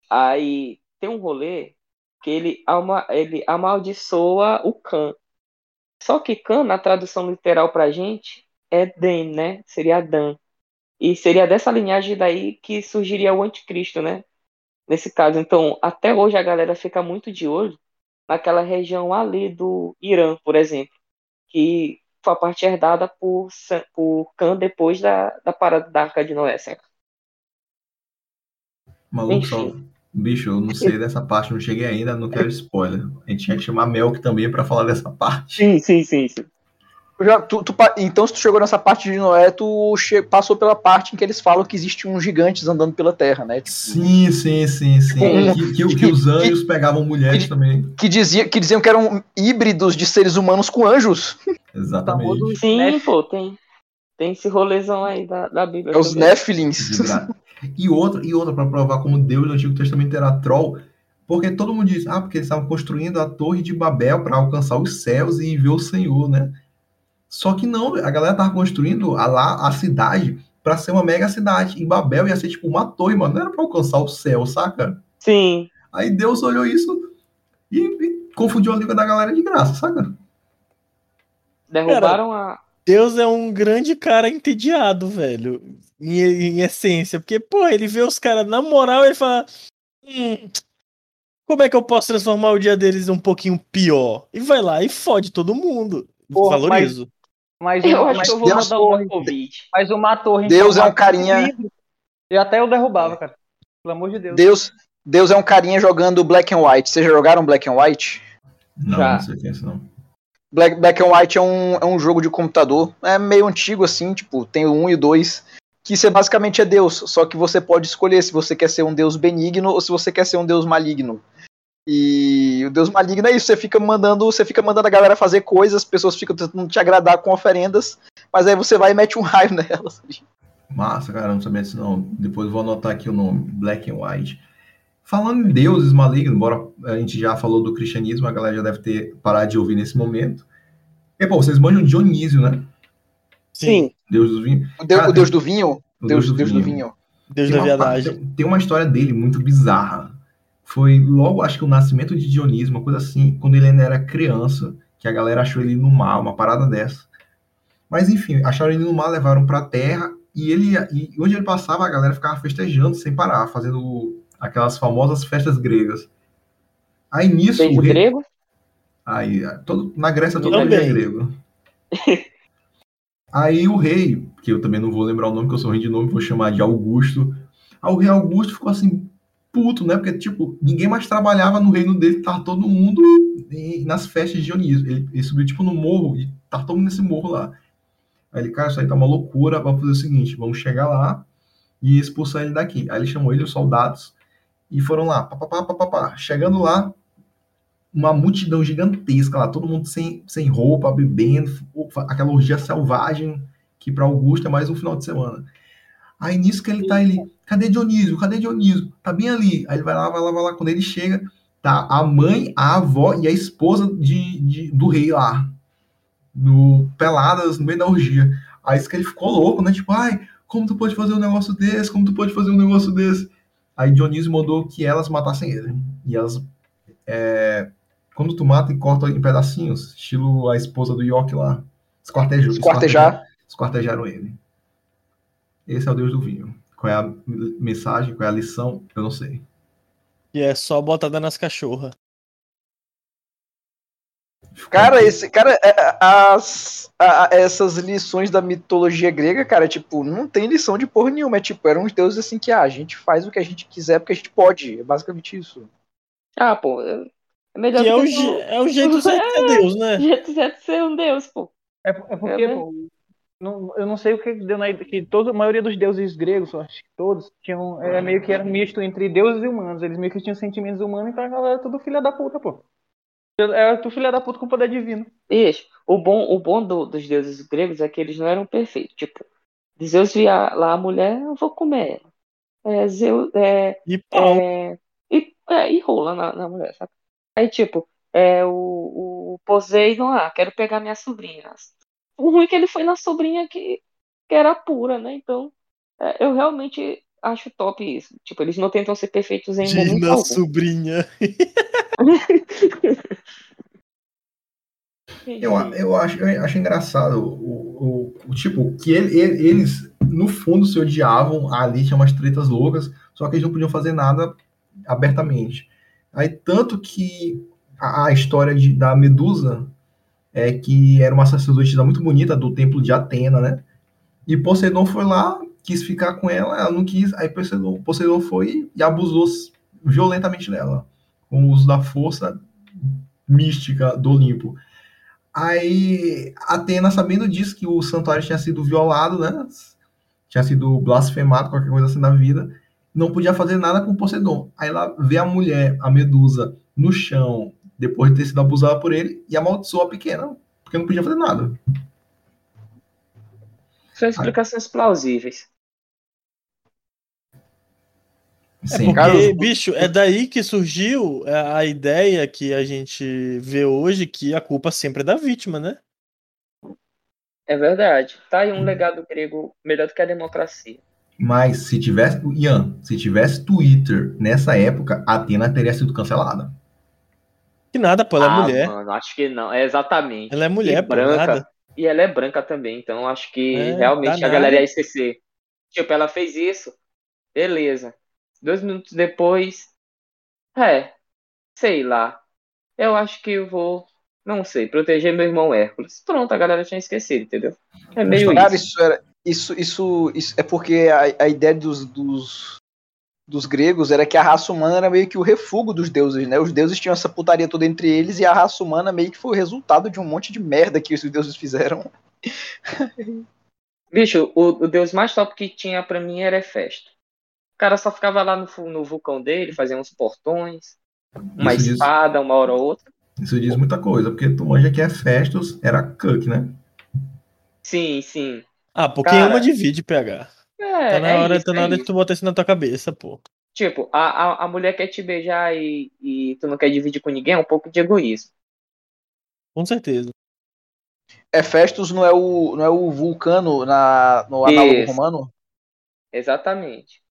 Aí tem um rolê que ele, ama, ele amaldiçoa o Cã. Só que Cã, na tradução literal pra gente, é Den, né? Seria Adão. E seria dessa linhagem daí que surgiria o anticristo, né? Nesse caso. Então, até hoje a galera fica muito de olho naquela região ali do Irã, por exemplo, que foi a parte herdada por, por Khan depois da, da parada da Arca de Noé, saca? Maluco, só. Bicho, eu não sei dessa parte, não cheguei ainda, não quero spoiler. A gente tinha que chamar Melk também para falar dessa parte. Sim, sim, sim, sim. Já, tu- tu então, se tu chegou nessa parte de Noé, tu che- passou pela parte em que eles falam que existe uns gigantes andando pela Terra, né? Tipo, Sim, sim, sim, sim. Um- Que, que- que os anjos pegavam mulheres também. que, dizia, que diziam que eram híbridos de seres humanos com anjos. Exatamente. Sim, Nef- pô, tem, tem esse rolezão aí da, da Bíblia. É os gra- E outra, e outra para provar como Deus do Antigo Testamento era troll, porque todo mundo diz, ah, porque eles estavam construindo a Torre de Babel para alcançar os céus e ver o Senhor, né? Só que não, a galera tava construindo a, lá a cidade para ser uma mega cidade. E Babel ia ser tipo uma torre, mano, não era para alcançar o céu, saca? Sim, Aí Deus olhou isso e, e confundiu a língua da galera de graça, saca? derrubaram a. Deus é um grande cara entediado, velho. Em, em essência. Porque, pô, ele vê os caras na moral e ele fala. Hum, como é que eu posso transformar o dia deles um pouquinho pior? E vai lá e fode todo mundo. Porra, Valorizo. Mas, Eu acho mas, que eu vou Deus mandar uma Covid. mas uma torre. Deus é um carinha- E até eu derrubava, cara. Pelo amor de Deus. Deus, Deus é um carinha jogando Black and White. Vocês já jogaram Black and White? Não, Já. não sei quem é isso, não. Black, Black and White é um, é um jogo de computador. É meio antigo, assim, tipo, tem o 1 e o 2. que você basicamente é Deus, só que você pode escolher se você quer ser um Deus benigno ou se você quer ser um Deus maligno. E o Deus maligno é isso, você fica mandando, você fica mandando a galera fazer coisas, as pessoas ficam tentando te agradar com oferendas, mas aí você vai e mete um raio nelas. Massa, cara, não sabia disso não. Depois vou anotar aqui o nome, Black and White. Falando em deuses malignos, embora a gente já falou do cristianismo, a galera já deve ter parado de ouvir nesse momento. E, pô, vocês manjam Dionísio, né? Sim. Deus do vinho. O Deus, Cara, o Deus do vinho? o Deus, Deus do vinho. Deus Tem da uma, viadagem. tem uma história dele muito bizarra. Foi logo, acho que o nascimento de Dionísio, uma coisa assim, quando ele ainda era criança, que a galera achou ele no mar, uma parada dessa. Mas enfim, acharam ele no mar, levaram pra terra, e ele e onde ele passava, a galera ficava festejando sem parar, fazendo aquelas famosas festas gregas. Aí nisso, Beijo o rei, grego? Aí, todo, na Grécia todo mundo é grego. Aí o rei, que eu também não vou lembrar o nome, que eu sou ruim de nome, vou chamar de Augusto. Aí o rei Augusto ficou assim, puto, né? Porque, tipo, ninguém mais trabalhava no reino dele, tava todo mundo nas festas de Dionísio. Ele, ele subiu, tipo, no morro e tá todo mundo nesse morro lá. Aí ele, cara, isso aí tá uma loucura, vamos fazer o seguinte, vamos chegar lá e expulsar ele daqui. Aí ele chamou ele, os soldados, e foram lá, papapá, papapá. Chegando lá, uma multidão gigantesca lá, todo mundo sem, sem roupa, bebendo, aquela orgia selvagem que para Augusto é mais um final de semana. Aí nisso que ele tá ele, cadê Dionísio? Cadê Dionísio? Tá bem ali. Aí ele vai lá, vai lá, vai lá. Quando ele chega, tá a mãe, a avó e a esposa de, de- do rei lá, no peladas no meio da orgia. Aí isso que ele ficou louco, né? Tipo, ai, como tu pode fazer um negócio desse? Como tu pode fazer um negócio desse? Aí Dionísio mandou que elas matassem ele. E elas é, quando tu mata e corta em pedacinhos, estilo a esposa do York lá. Esquartejou, Esquartejar. esquartejaram ele. Esse é o Deus do vinho. Qual é a mensagem, qual é a lição? Eu não sei. E é só botada nas cachorras. Cara, esse, cara, é, as, a- essas lições da mitologia grega, cara, tipo, não tem lição de porra nenhuma. É tipo, eram uns deuses assim que, ah, a gente faz o que a gente quiser porque a gente pode. É basicamente isso. Ah, pô. É é melhor Que é o, que je- é o jeito certo de ser Deus, né? o jeito certo de ser um deus, pô. É, é porque, É, né? pô, não- eu não sei o que deu na que toda a maioria dos deuses gregos, eu acho que todos, tinham é, meio que era misto entre deuses e humanos. Eles meio que tinham sentimentos humanos, então a galera é tudo filha da puta, pô. Era tudo filha da puta com poder divino. Isso. O bom, o bom do- dos deuses gregos é que eles não eram perfeitos. Tipo, Zeus via lá a mulher, eu vou comer ela. É, Zeus, é, E pau. é, e, é, e rola na, na mulher, sabe? Aí, tipo, é, o, o Poseidon, ah, quero pegar minha sobrinha. O ruim é que ele foi na sobrinha que, que era pura, né? Então, é, eu realmente acho top isso. Tipo, eles não tentam ser perfeitos em momento Dina algum. sobrinha. Eu, eu, acho, eu acho engraçado o, o, o tipo que ele- ele- eles, no fundo, se odiavam ali, tinha umas tretas loucas, só que eles não podiam fazer nada abertamente. Aí, tanto que a, a história de- da Medusa é que era uma sacerdotisa muito bonita do templo de Atena, né? E Poseidon foi lá, quis ficar com ela, ela não quis, aí Poseidon, Poseidon foi e abusou violentamente dela, com o uso da força mística do Olimpo. Aí Atena, sabendo disso, que o santuário tinha sido violado, né? Tinha sido blasfemado, qualquer coisa assim na vida, não podia fazer nada com Poseidon. Aí ela vê a mulher, a Medusa, no chão, depois de ter sido abusada por ele, e amaldiçoa a pequena, porque não podia fazer nada. São explicações plausíveis. Sim, Porque, cara, bicho, é daí que surgiu é, a ideia que a gente vê hoje que a culpa sempre é da vítima, né? É verdade. Tá aí um legado grego melhor do que a democracia. Mas se tivesse, Ian, se tivesse Twitter nessa época, a Atena teria sido cancelada. Que nada, pô, ela é Ah, mulher. Mano, acho que não. É exatamente. Ela é mulher, E pô, branca. nada. E ela é branca também, então acho que É, realmente a galera ia esquecer. Tipo, ela fez isso, beleza. Dois minutos depois, é, sei lá. Eu acho que eu vou, não sei, proteger meu irmão Hércules. Pronto, a galera tinha esquecido, entendeu? É meio Cara, isso. isso era. Isso, isso, isso é porque a, a ideia dos, dos, dos gregos era que a raça humana era meio que o refúgio dos deuses, né? Os deuses tinham essa putaria toda entre eles e a raça humana meio que foi o resultado de um monte de merda que os deuses fizeram. Bicho, o, o deus mais top que tinha pra mim era Hefesto. O cara só ficava lá no, no vulcão dele, fazia uns portões, uma Isso diz- espada, uma hora ou outra. Isso diz muita coisa, porque tu manja que Hefestos era Cook, né? Sim, sim. Ah, porque Cara, uma divide, PH. É, Tá na é hora, isso, tá na é hora de tu botar isso na tua cabeça, pô. Tipo, a, a, a mulher quer te beijar e, e tu não quer dividir com ninguém, é um pouco de egoísmo. Com certeza. Hefestos não é o, não é o vulcano na, no análogo Isso. romano? Exatamente.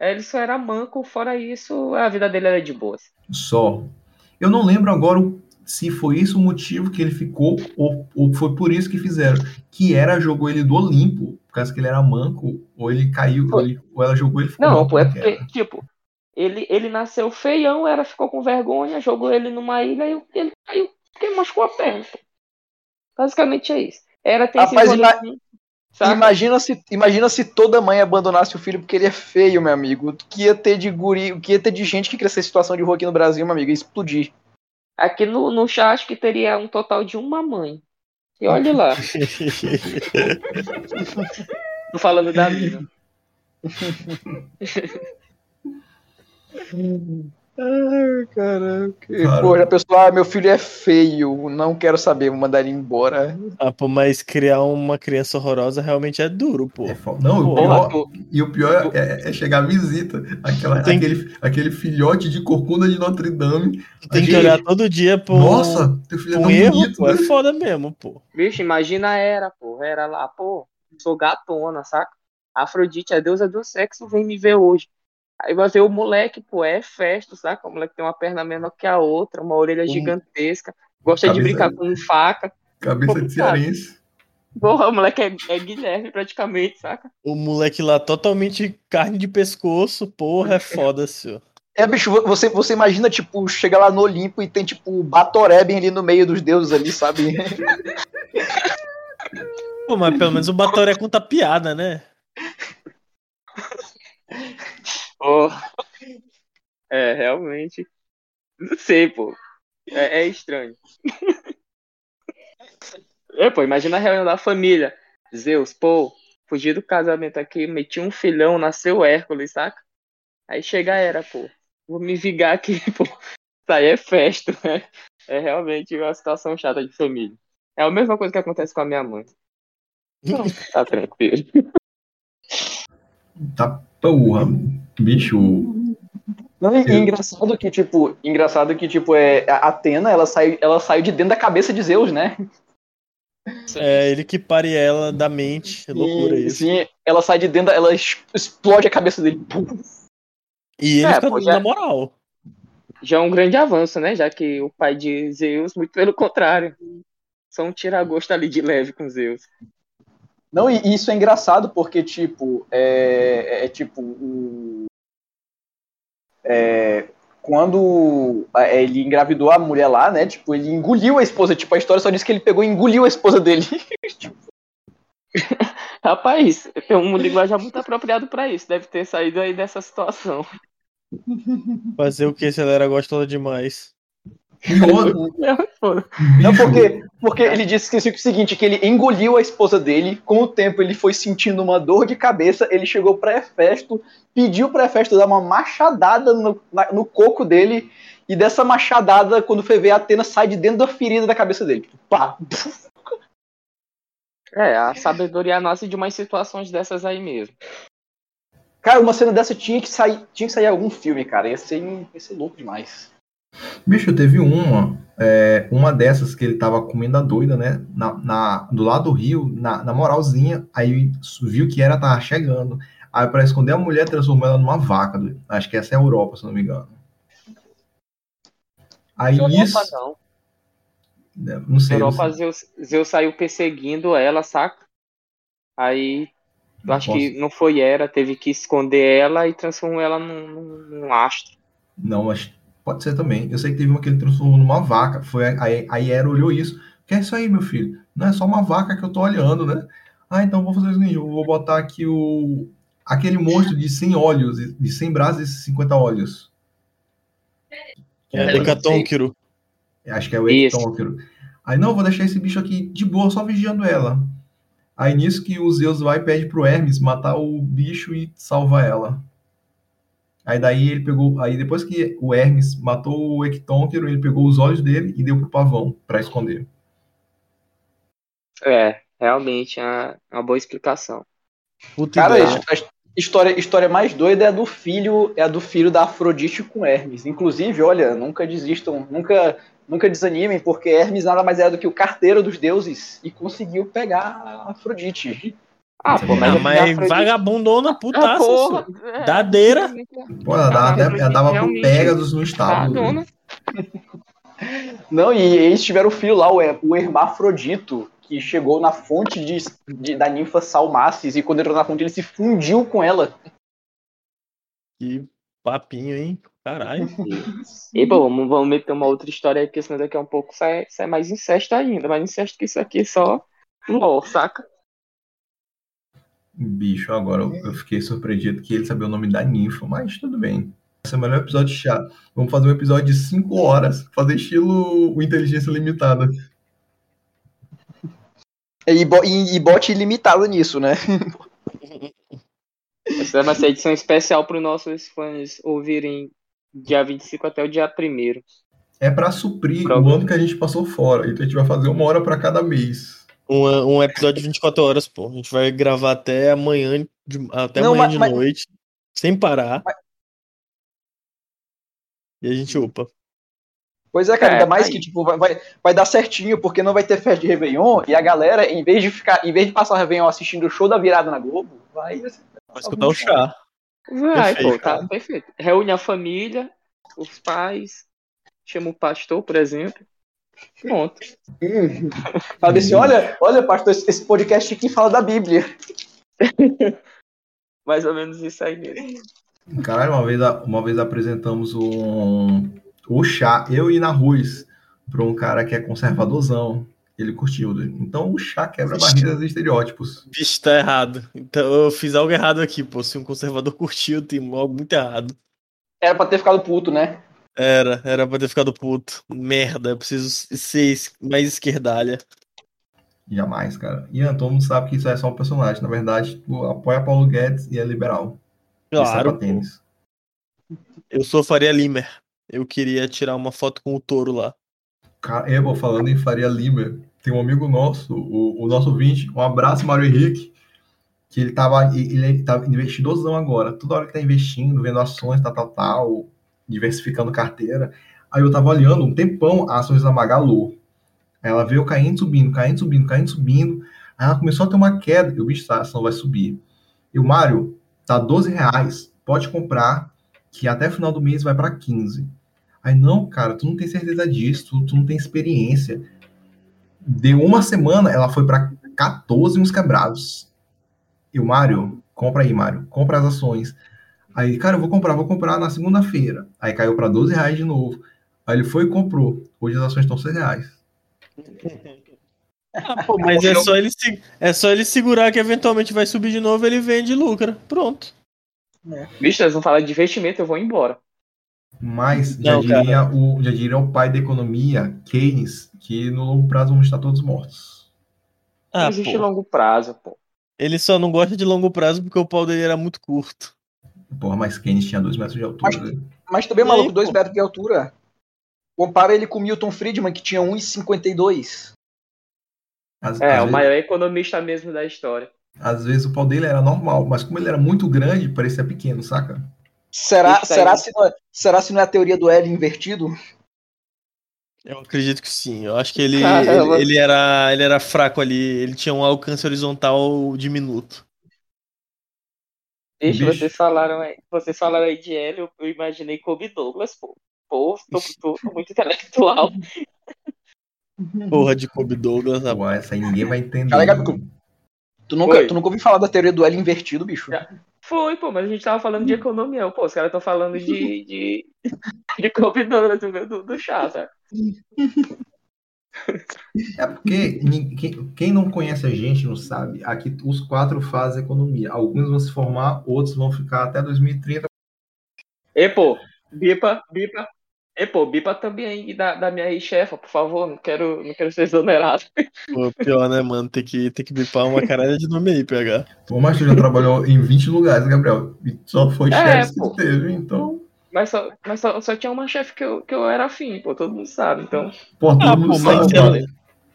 Ele só era manco, fora isso, a vida dele era de boas. Só. Eu não lembro agora se foi isso o motivo que ele ficou ou, ou foi por isso que fizeram. Que era jogou ele do Olimpo, por causa que ele era manco, ou ele caiu, ou, ele- ou ela jogou ele ficou Não, pô, é que porque, era? tipo, ele, ele nasceu feião, era, ficou com vergonha, jogou ele numa ilha e ele caiu, porque machucou a perna, pô. Basicamente é isso. Era tem Rapaz, ima-? Imagina se, imagina se toda mãe abandonasse o filho porque ele é feio, meu amigo. O que ia ter de guri, o que ia ter de gente que crescer em situação de rua aqui no Brasil, meu amigo, ia explodir. Aqui no, no acho que teria um total de uma mãe. E olha lá, tô falando da mina. Ai, caraca. Cara. Pô, já pensou, ah, meu filho é feio, não quero saber, vou mandar ele embora. ah, pô, mas criar uma criança horrorosa realmente é duro, pô. É fo- não, o Pô, pior, tu- e o pior é, é chegar a visita, aquela, Tem- aquele, aquele filhote de corcunda de Notre Dame. Tem que olhar todo dia pro, Nossa, teu filho é tão erro, bonito, pô. né? É foda mesmo, pô. Bicho, imagina a Era, pô. Era lá, pô, sou gatona, saca? Afrodite, a deusa do sexo, vem me ver hoje. Aí vai ver o moleque, pô, é festo, saca? O moleque tem uma perna menor que a outra, uma orelha gigantesca, gosta de Cabeça- brincar com faca. Cabeça de cearense. Porra, o moleque é, é Guilherme praticamente, saca? O moleque lá totalmente carne de pescoço, porra, é foda, senhor. É, bicho, você, você imagina, tipo, chega lá no Olimpo e tem, tipo, o Batoreben ali no meio dos deuses ali, sabe? Pô, mas pelo menos o Batoré conta piada, né? Pô. É, realmente. Não sei, pô. É, é estranho. É, pô, imagina a reunião da família. Zeus, pô, fugi do casamento aqui, meti um filhão, nasceu Hércules, saca? Aí chega a era, pô. Vou me vingar aqui, pô. Isso aí é festa, né? É realmente uma situação chata de família. É a mesma coisa que acontece com a minha mãe. Não, tá tranquilo. Tá porra, bicho. Não, e, e Eu- engraçado que, tipo, engraçado que, tipo, é, a Atena, ela saiu, ela saiu de dentro da cabeça de Zeus, né? É ele que pare ela da mente. É loucura E, isso. Sim, ela sai de dentro, ela explode a cabeça dele. Pum. E ele É, fica pô, já- na moral. já é um grande avanço, né? Já que o pai de Zeus, muito pelo contrário, só um tira-gosto ali de leve com Zeus. Não, e e isso é engraçado porque, tipo, é, é tipo, o, é, quando é, ele engravidou a mulher lá, né, tipo, ele engoliu a esposa, tipo, a história só diz que ele pegou e engoliu a esposa dele. Rapaz, tem um linguagem muito apropriado pra isso. Deve ter saído aí dessa situação. Fazer o que se ela era gostosa demais. E Foda. Não, porque, porque ele disse que o seguinte, que ele engoliu a esposa dele, com o tempo ele foi sentindo uma dor de cabeça, ele chegou pra Hefesto, pediu pra Hefesto dar uma machadada no, na- no coco dele, e dessa machadada, quando foi ver, a Atena sai de dentro da ferida da cabeça dele. Tipo, pá! É, a sabedoria nossa de umas situações dessas aí mesmo. Cara, uma cena dessa tinha que sair, tinha que sair algum filme, cara. Ia ser, ia ser louco demais. Bicho, teve uma, é, uma dessas que ele tava comendo a doida, né? Na, na- do lado do rio, na, na moralzinha, aí viu que era, tava chegando. Aí para esconder a mulher, transformou ela numa vaca. doido. Acho que essa é a Europa, se não me engano. Aí Europa isso, não. né, não sei. não Europa, sei. Zeus, Zeus saiu perseguindo ela, saca? Aí, eu acho Posso- que não foi Hera, teve que esconder ela e transformou ela num, num, num astro. Não, mas pode ser também. Eu sei que teve uma que ele transformou numa vaca. Foi aí, aí Hera olhou isso. Que é isso aí, meu filho? Não é só uma vaca que eu tô olhando, né? Ah, então vou fazer o seguinte, eu vou botar aqui o aquele monstro de 100 olhos, de 100 brasas e 50 olhos. É, É, Decatonquiro. Acho que é o. Ectóquero. Aí não, vou deixar esse bicho aqui de boa, só vigiando ela. Aí nisso que o Zeus vai e pede pro Hermes matar o bicho e salvar ela. Aí daí ele pegou, aí depois que o Hermes matou o Ectônquero, ele pegou os olhos dele e deu pro pavão pra esconder. É, realmente é uma, uma boa explicação. Puta Cara, a história, história mais doida é a do filho, é a do filho da Afrodite com Hermes. Inclusive, olha, nunca desistam, nunca, nunca desanimem, porque Hermes nada mais é do que o carteiro dos deuses e conseguiu pegar a Afrodite. Ah, pô, mas, Ah, mas vagabundona Ah, putaça. porra, senhor. é, Dadeira. Pô, ela dava, até, ela dava pro. Pegasus no Tá, estábulo. Não, e eles tiveram o filho lá, o, o Hermafrodito, que chegou na fonte de, de- da ninfa Salmacis, e quando entrou na fonte ele se fundiu com ela. Que papinho, hein? Caralho. E bom, vamos, vamos meter uma outra história aí, porque senão daqui a um pouco sai, sai mais incesto ainda. Mais incesto que isso aqui, só LOL, saca? Bicho, agora eu, eu fiquei surpreendido que ele sabia o nome da ninfa, mas tudo bem. Esse é o melhor episódio chato. Vamos fazer um episódio de 5 horas, fazer estilo Inteligência Limitada. E, bo- e, e bote ilimitado nisso, né? Essa vai ser edição especial para os nossos fãs ouvirem dia 25 até o dia 1 É pra suprir Pronto. o ano que a gente passou fora. Então a gente vai fazer uma hora pra cada mês. Um, um episódio de 24 horas, pô. A gente vai gravar até amanhã, de- até Não, amanhã mas- de mas- noite, sem parar. E a gente upa. Pois é, cara, É, ainda mais aí. que tipo, vai, vai, vai dar certinho, porque não vai ter festa de Réveillon, e a galera, em vez de ficar, em vez de passar o Réveillon assistindo o show da virada na Globo, vai. Vai escutar o chá. Vai, Perfeito, pô, tá perfeito. Reúne a família, os pais, chama o pastor, por exemplo. Pronto. Fala assim, olha, olha, pastor, esse, podcast aqui fala da Bíblia. Mais ou menos isso aí mesmo. Caralho, uma vez, uma vez apresentamos um, o chá, eu e na Ruz, pra um cara que é conservadorzão. Ele curtiu. Então o chá quebra barreiras e estereótipos. Bicho, tá errado. Então eu fiz algo errado aqui, pô. Se um conservador curtiu, tem algo muito errado. Era pra ter ficado puto, né? Era, era pra ter ficado puto. Merda, eu preciso ser mais esquerdalha. Jamais, cara. Ian, todo mundo sabe que isso é só um personagem. Na verdade, tu apoia Paulo Guedes e é liberal. É Claro, tênis. eu sou Faria Limer. Eu queria tirar uma foto com o touro lá. Cara, eu vou falando em Faria Lima. Tem um amigo nosso, o, o nosso ouvinte, um abraço, Mário Henrique, que ele tava, ele tá investidorzão agora. Toda hora que tá investindo, vendo ações, tal, tal, tal, diversificando carteira. Aí eu tava olhando um tempão as ações da Magalu. Aí ela veio caindo, subindo, caindo, subindo, caindo, subindo. Aí ela começou a ter uma queda. Eu, bicho, a ação vai subir. E o Mário, tá 12 reais, pode comprar, que até o final do mês vai para 15. Aí, não, cara, tu não tem certeza disso, tu, tu não tem experiência. Deu uma semana, ela foi para 14 uns quebrados. E o Mário, compra aí, Mário, compra as ações. Aí, cara, eu vou comprar, vou comprar na segunda-feira. Aí caiu para 12 reais de novo. Aí ele foi e comprou. Hoje as ações estão 6 reais. Ah, pô, mas é só, ele é só ele segurar que eventualmente vai subir de novo, ele vende e lucra. Pronto. Bicho, eles vão falar de investimento, eu vou embora. Mas já, Não, diria o, já diria o pai da economia, Keynes, que no longo prazo vamos estar todos mortos. Não Ah, existe pô. longo prazo, pô. Ele só não gosta de longo prazo porque o pau dele era muito curto. Porra, mas Keynes tinha 2 metros de altura. Mas-? Mas também, maluco, aí, dois pô? metros de altura. Compara ele com Milton Friedman, que tinha 1,52. Às, É, o vezes, maior economista mesmo da história. às vezes o pau dele era normal, mas como ele era muito grande, parecia pequeno, saca? Será, Isso aí. será, se não é, será se não é a teoria do L invertido? Eu acredito que sim. Eu acho que ele, ele, ele era, ele era fraco ali. Ele tinha um alcance horizontal diminuto. Bicho, Bicho. vocês falaram aí, vocês falaram aí de Hélio, eu imaginei Kobe Douglas, pô. Pô, tô, tô- tô muito intelectual. Porra de Kobe Douglas. Pô, essa aí ninguém vai entender. Tá ligado? Tu nunca, tu nunca ouviu falar da teoria do L invertido, bicho? Foi, pô, mas a gente tava falando de economia. Pô, os caras estão falando de, de, de Kobe Douglas do, do, do chá, sabe? É porque quem, não conhece a gente não sabe. Aqui os quatro fazem economia. Alguns vão se formar, outros vão ficar até 2030. E, pô, bipa, bipa. E, pô, bipa também aí da, da minha ex-chefa, por favor, não quero, não quero ser exonerado. Pô, pior, né, mano? Tem que, tem que bipar uma caralho de nome aí, PH. Pô, mas tu já trabalhou em 20 lugares, Gabriel. E só foi É, chefe que teve, então. Mas só, mas só, só tinha uma chefe que eu, que eu era afim, pô, todo mundo sabe, então. Pô, todo Ah, mundo pô, mas sabe. se ela,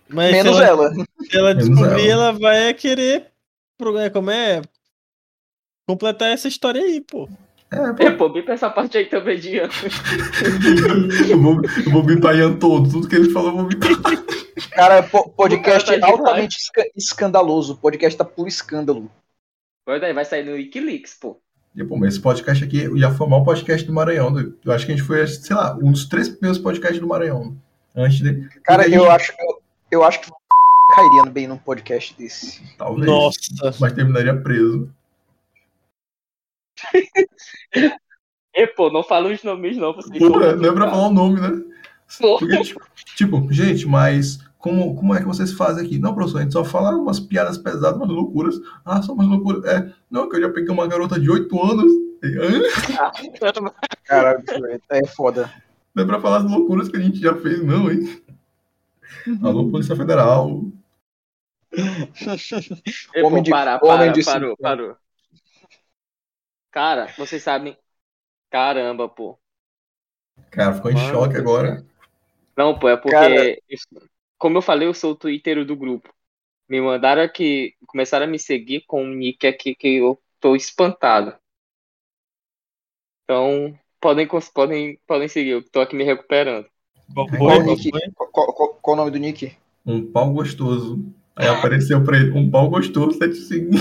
mas se Menos ela, ela. se ela descobrir, ela. ela vai querer. é, Como é? Completar essa história aí, pô. É, pô, pô, bipa essa parte aí também de ano. eu vou, eu vou bipar Ian todo. Tudo que ele falou, eu vou bipar. Cara, po- podcast tá de altamente esca- escandaloso. O podcast tá por escândalo. Vai daí, vai sair no Wikileaks, pô. E, pô, mas esse podcast aqui já foi o maior podcast do Maranhão. né? Eu acho que a gente foi, sei lá, um dos três primeiros podcasts do Maranhão. Antes de. Cara, eu acho, eu, eu acho que cairia bem num podcast desse. Talvez. Nossa. Mas terminaria preso. E, pô, não fala os nomes não, vocês Pô, não é pra falar o nome, né? Porque, tipo, tipo, gente, mas como, como é que vocês fazem aqui? Não, professor, a gente só fala umas piadas pesadas, umas loucuras. Ah, só umas loucuras. É, não, que eu já peguei uma garota de 8 anos. Hã? Cara, é foda. Não é pra falar as loucuras que a gente já fez, não, hein? Alô, Polícia Federal. Homem de- para, homem para, de parou, cinco. parou. Cara, vocês sabem. Caramba, pô. Cara, ficou em Mano choque agora. Não, pô, é porque. Cara- Como eu falei, eu sou o Twitter do grupo. Me mandaram aqui. Começaram a me seguir com um nick aqui que eu tô espantado. Então, podem, podem, podem seguir, eu tô aqui me recuperando. Qual nick? Qual, qual- qual o nome do nick? Um pau gostoso. Aí apareceu pra ele, um pau gostoso, tá te seguindo.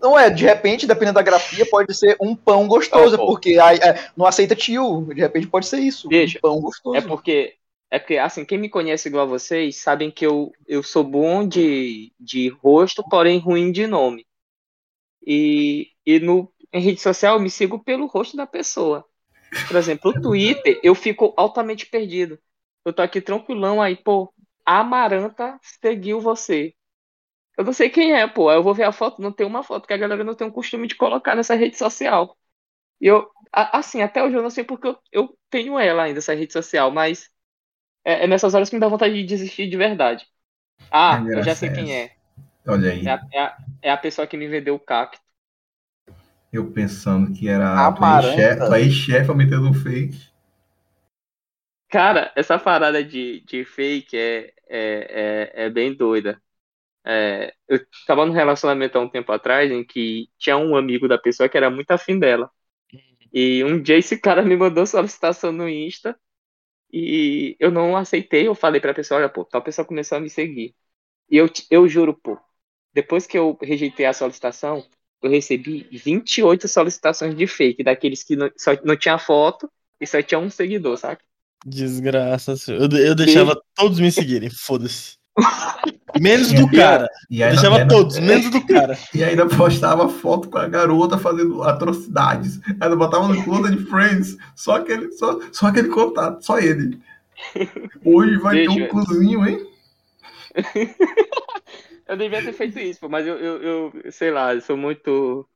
Não é, de repente, dependendo da grafia, pode ser um pão gostoso, Ah, porque aí, é, não aceita tio. De repente pode ser isso. Veja, um pão gostoso. É porque, é porque, assim, quem me conhece igual a vocês, sabem que eu, eu sou bom de, de rosto, porém ruim de nome. E, e no, em rede social eu me sigo pelo rosto da pessoa. Por exemplo, o Twitter, eu fico altamente perdido. Eu tô aqui tranquilão, aí, pô, a Amaranta seguiu você. Eu não sei quem é, pô. Eu vou ver a foto, não tem uma foto, que a galera não tem o costume de colocar nessa rede social. E eu, assim, até hoje eu não sei porque eu, eu tenho ela ainda, essa rede social, mas é, é nessas horas que me dá vontade de desistir de verdade. Ah, Que eu já sei é quem é. Olha aí, É a, é a- é a pessoa que me vendeu o cacto. eu pensando que era a tua tua ex-chefe metendo um fake. Cara, essa parada de, de fake é, é, é, é bem doida. É, eu tava num relacionamento há um tempo atrás em que tinha um amigo da pessoa que era muito afim dela. E um dia esse cara me mandou solicitação no Insta e eu não aceitei. Eu falei pra pessoa: olha, pô, tal pessoa começou a me seguir. E eu, eu juro, pô, depois que eu rejeitei a solicitação, eu recebi 28 solicitações de fake, daqueles que não, só não tinha foto e só tinha um seguidor, saca? Desgraça, senhor. eu, eu deixava todos me seguirem, foda-se. Menos do cara. E ainda, deixava ainda- todos, menos do cara. e ainda postava foto com a garota fazendo atrocidades. Ainda botava no conta de Friends. Só aquele, só, só aquele contato, só ele. Hoje vai ter Deixa um eu- cozinho, hein? Eu devia ter feito isso, pô, mas eu, eu, eu, sei lá, eu sou muito.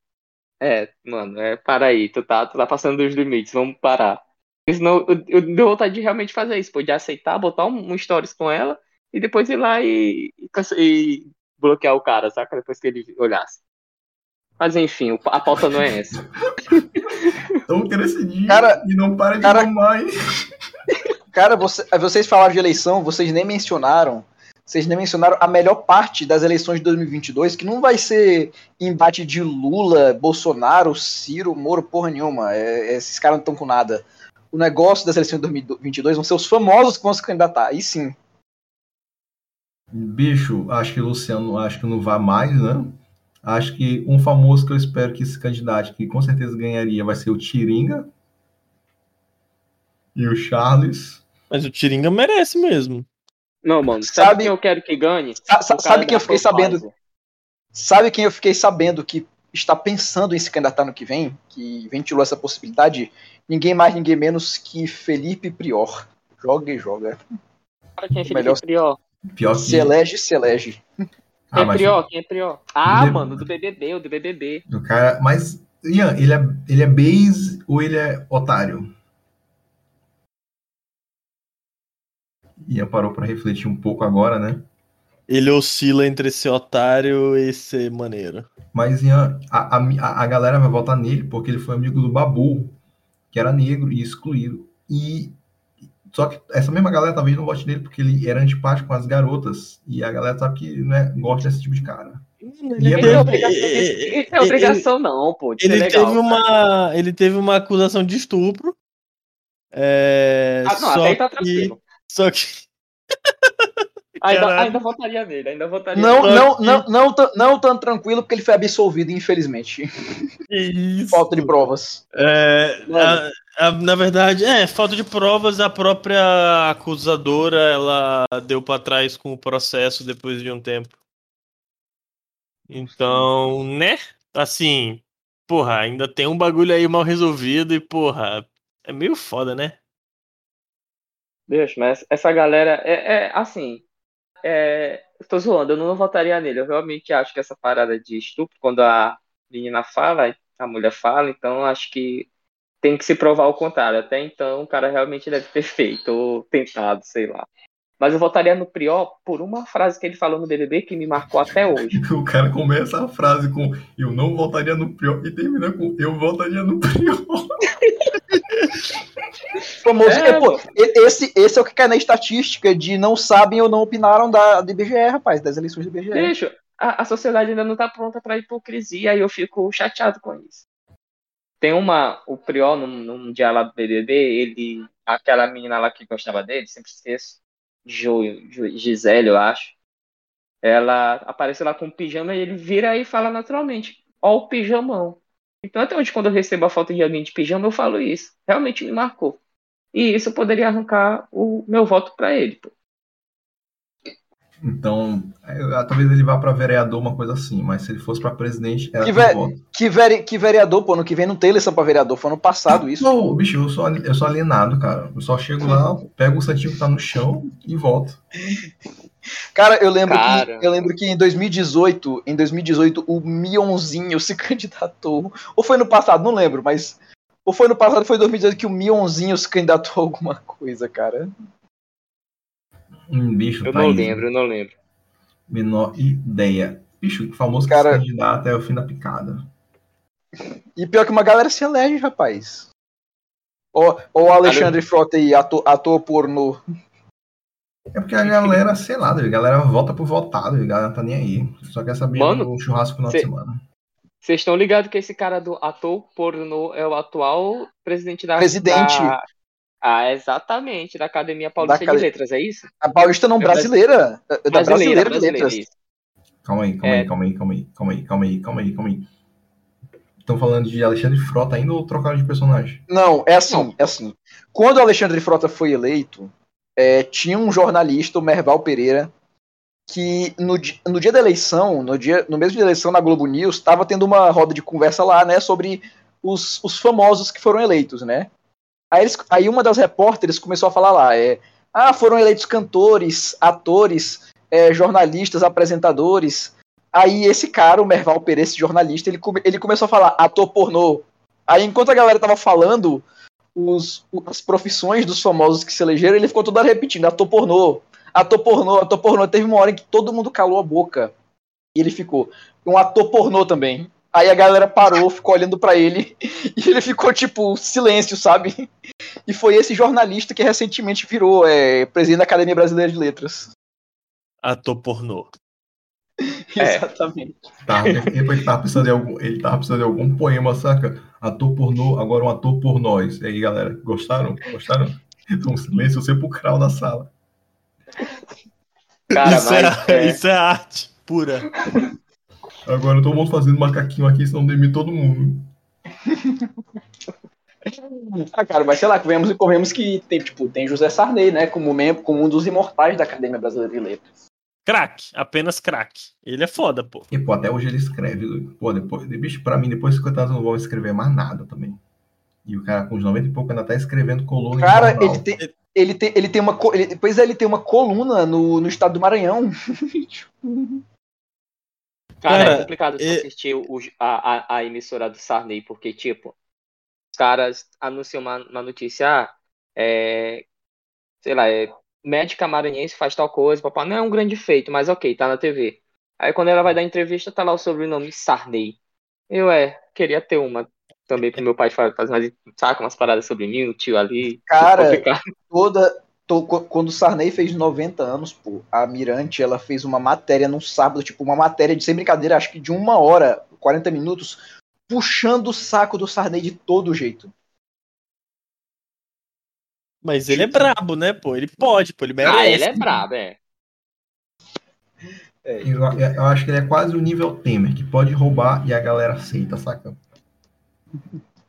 É, mano, é, para aí, tu tá, tu tá passando dos limites, vamos parar. Senão eu, eu deu vontade de realmente fazer isso, pô, de aceitar, botar um, um stories com ela e depois ir lá e, e, e bloquear o cara, saca? Depois que ele olhasse. Mas enfim, a pauta não é essa. Então crescidinho Cara- e não para de cara- mamar, hein? Cara, você- vocês falaram de eleição, vocês nem mencionaram. Vocês nem mencionaram a melhor parte das eleições de 2022, que não vai ser embate de Lula, Bolsonaro, Ciro, Moro, porra nenhuma. É- esses caras não estão com nada. O negócio das eleições de 2022 vão ser os famosos que vão se candidatar. Aí sim. Bicho, acho que o Luciano acho que não vai mais, né? Acho que um famoso que eu espero que se candidate, que com certeza ganharia, vai ser o Tiringa. E o Charles. Mas o Tiringa merece mesmo. Não, mano, sabe, Sabe- quem eu quero que ganhe? Sa- sabe quem eu fiquei sabendo? Pfizer. Sabe quem eu fiquei sabendo que está pensando em se candidatar no que vem? Que ventilou essa possibilidade? Ninguém mais, ninguém menos que Felipe Prior. Joga e joga. Cara, quem é Felipe Melhor- Prior? Pior que. Se elege, se elege. Quem Ah, é Prior? Quem é Prior? Ah, Ele- mano, do BBB, o do BBB. o cara. Mas, Ian, ele é, ele é base ou ele é otário? Ian parou pra refletir um pouco agora, né? Ele oscila entre ser otário e ser maneiro. Mas Ian, a, a, a galera vai votar nele porque ele foi amigo do Babu, que era negro e excluído. E só que essa mesma galera talvez não vote nele porque ele era antipático com as garotas. E a galera sabe que né, gosta desse tipo de cara. Ele E é é obrigação, é obrigação não, pô. de ser ele legal, teve uma ele teve uma acusação de estupro é, Ah, não, só até aí tá que tranquilo. só que Ainda, ainda votaria nele, ainda votaria Não, nele. não, não, não, tão- não tão tranquilo, porque ele foi absolvido, infelizmente. isso. Falta de provas. É, a- a- na verdade, é, falta de provas, a própria acusadora, ela deu pra trás com o processo depois de um tempo. Então, né? Assim, porra, ainda tem um bagulho aí mal resolvido e, porra, é meio foda, né? Bicho, mas essa galera é, é assim. É, tô zoando, eu não votaria nele. Eu realmente acho que essa parada de estupro, quando a menina fala, a mulher fala, então acho que tem que se provar o contrário. Até então, o cara realmente deve ter feito, ou tentado, sei lá. Mas eu votaria no Prior por uma frase que ele falou no BBB que me marcou até hoje. O cara começa a frase com eu não votaria no Prior e termina com eu votaria no Prior. Famoso, É, pô, esse, esse é o que cai na estatística de não sabem ou não opinaram da, do IBGE, rapaz, das eleições do IBGE. Bicho, a, a sociedade ainda não tá pronta pra hipocrisia e eu fico chateado com isso. Tem uma, o Priol, num, num dia lá do BBB, ele, aquela menina lá que gostava dele, sempre esqueço, Jo, Jo- Gisele, eu acho, ela aparece lá com um pijama e ele vira e fala naturalmente, ó o pijamão. Então até hoje, quando eu recebo a foto de alguém de pijama, eu falo isso. Realmente me marcou. E isso poderia arrancar o meu voto pra ele, pô. Então, eu- talvez ele vá pra vereador, uma coisa assim, mas se ele fosse pra presidente, era Que ve- voto. Que, vere, que vereador, pô, ano que vem não tem eleição pra vereador, foi ano passado isso. Não, bicho, eu sou, eu sou alienado, cara. Eu só chego lá, pego o santinho que tá no chão e volto. Cara, eu lembro, Cara. Que, eu lembro que em 2018, em 2018, o Mionzinho se candidatou. Ou foi no passado, não lembro, mas. Ou foi no passado, foi em 2018 que o Mionzinho se candidatou a alguma coisa, cara. Um bicho, Eu tá não lembro, eu não lembro. Menor ideia. Bicho, o famoso que Cara- se candidata é o fim da picada. E pior que uma galera se elege, rapaz. Ó o Alexandre Frota aí, ator, ator pornô. É porque a galera, sei lá, a galera vota por votado, a galera não tá nem aí. Só quer saber Mano, do churrasco no final cê- de semana. Vocês estão ligados que esse cara do ator pornô é o atual presidente da. Presidente. da- Ah, exatamente, da Academia Paulista Da acad- de Letras, é isso? A Paulista não, É brasi- brasileira. É Da brasileira, de letras. isso. Calma aí, calma É. aí, calma aí, calma aí, calma aí, calma aí, calma aí, calma aí. Estão falando de Alexandre Frota ainda ou trocaram de personagem? Não, é assim, é assim. Quando o Alexandre Frota foi eleito, é, tinha um jornalista, o Merval Pereira, que no, no dia da eleição, no, dia, no mesmo dia da eleição na Globo News, estava tendo uma roda de conversa lá, né, sobre os, os famosos que foram eleitos, né? Aí, eles- aí uma das repórteres começou a falar lá, é, ah, foram eleitos cantores, atores, é, jornalistas, apresentadores. Aí esse cara, o Merval Pereira, esse jornalista, ele, ele começou a falar ator pornô. Aí enquanto a galera tava falando os, as profissões dos famosos que se elegeram, ele ficou toda repetindo, ator pornô, ator pornô, ator pornô. Teve uma hora em que todo mundo calou a boca. E ele ficou, um ator pornô também. Aí a galera parou, ficou olhando pra ele, e ele ficou tipo, silêncio, sabe? E foi esse jornalista que recentemente virou é, presidente da Academia Brasileira de Letras. Ator pornô. É. Exatamente. Tá, ele tava precisando de algum, ele tava precisando de algum poema, saca? Ator pornô, agora um ator por nós. E aí, galera, gostaram? Gostaram? Então, um silêncio sepulcral na sala. Cara, isso, mas, é, é, isso é arte pura. Agora todo mundo fazendo macaquinho aqui, senão demite todo mundo. Ah, cara, mas sei lá, convenhamos e convenhamos que tem, tipo, tem José Sarney, né, como, membro, como um dos imortais da Academia Brasileira de Letras. Crack, apenas crack. Ele é foda, pô. E, pô, até hoje ele escreve. Pô, depois, bicho, pra mim, depois de 50 anos eu não vou escrever mais nada também. E o cara com uns 90 e pouco ainda tá escrevendo coluna Cara, ele tem, ele tem, ele tem uma, ele, pois é, ele tem uma coluna no, no estado do Maranhão. cara, Cara, é complicado você e- assistir o- a, a, a emissora do Sarney, porque, tipo, os caras anunciam uma, uma notícia, ah, é, sei lá, é médica maranhense faz tal coisa, papai, não é um grande feito, mas ok, tá na TV. Aí quando ela vai dar entrevista, tá lá o sobrenome Sarney. Eu, é, queria ter uma também pro meu pai fazer mais, saca, umas paradas sobre mim, o tio ali. Cara, toda. to- co- quando o Sarney fez 90 anos, pô, a Mirante, ela fez uma matéria num sábado, tipo, uma matéria de, sem brincadeira, acho que de uma hora, 40 minutos, puxando o saco do Sarney de todo jeito. Mas ele é brabo, né, pô? Ele pode, pô. Ele merece. Ah, ele é brabo, é. Eu, eu acho que ele é quase o nível Temer, que pode roubar e a galera aceita, saca?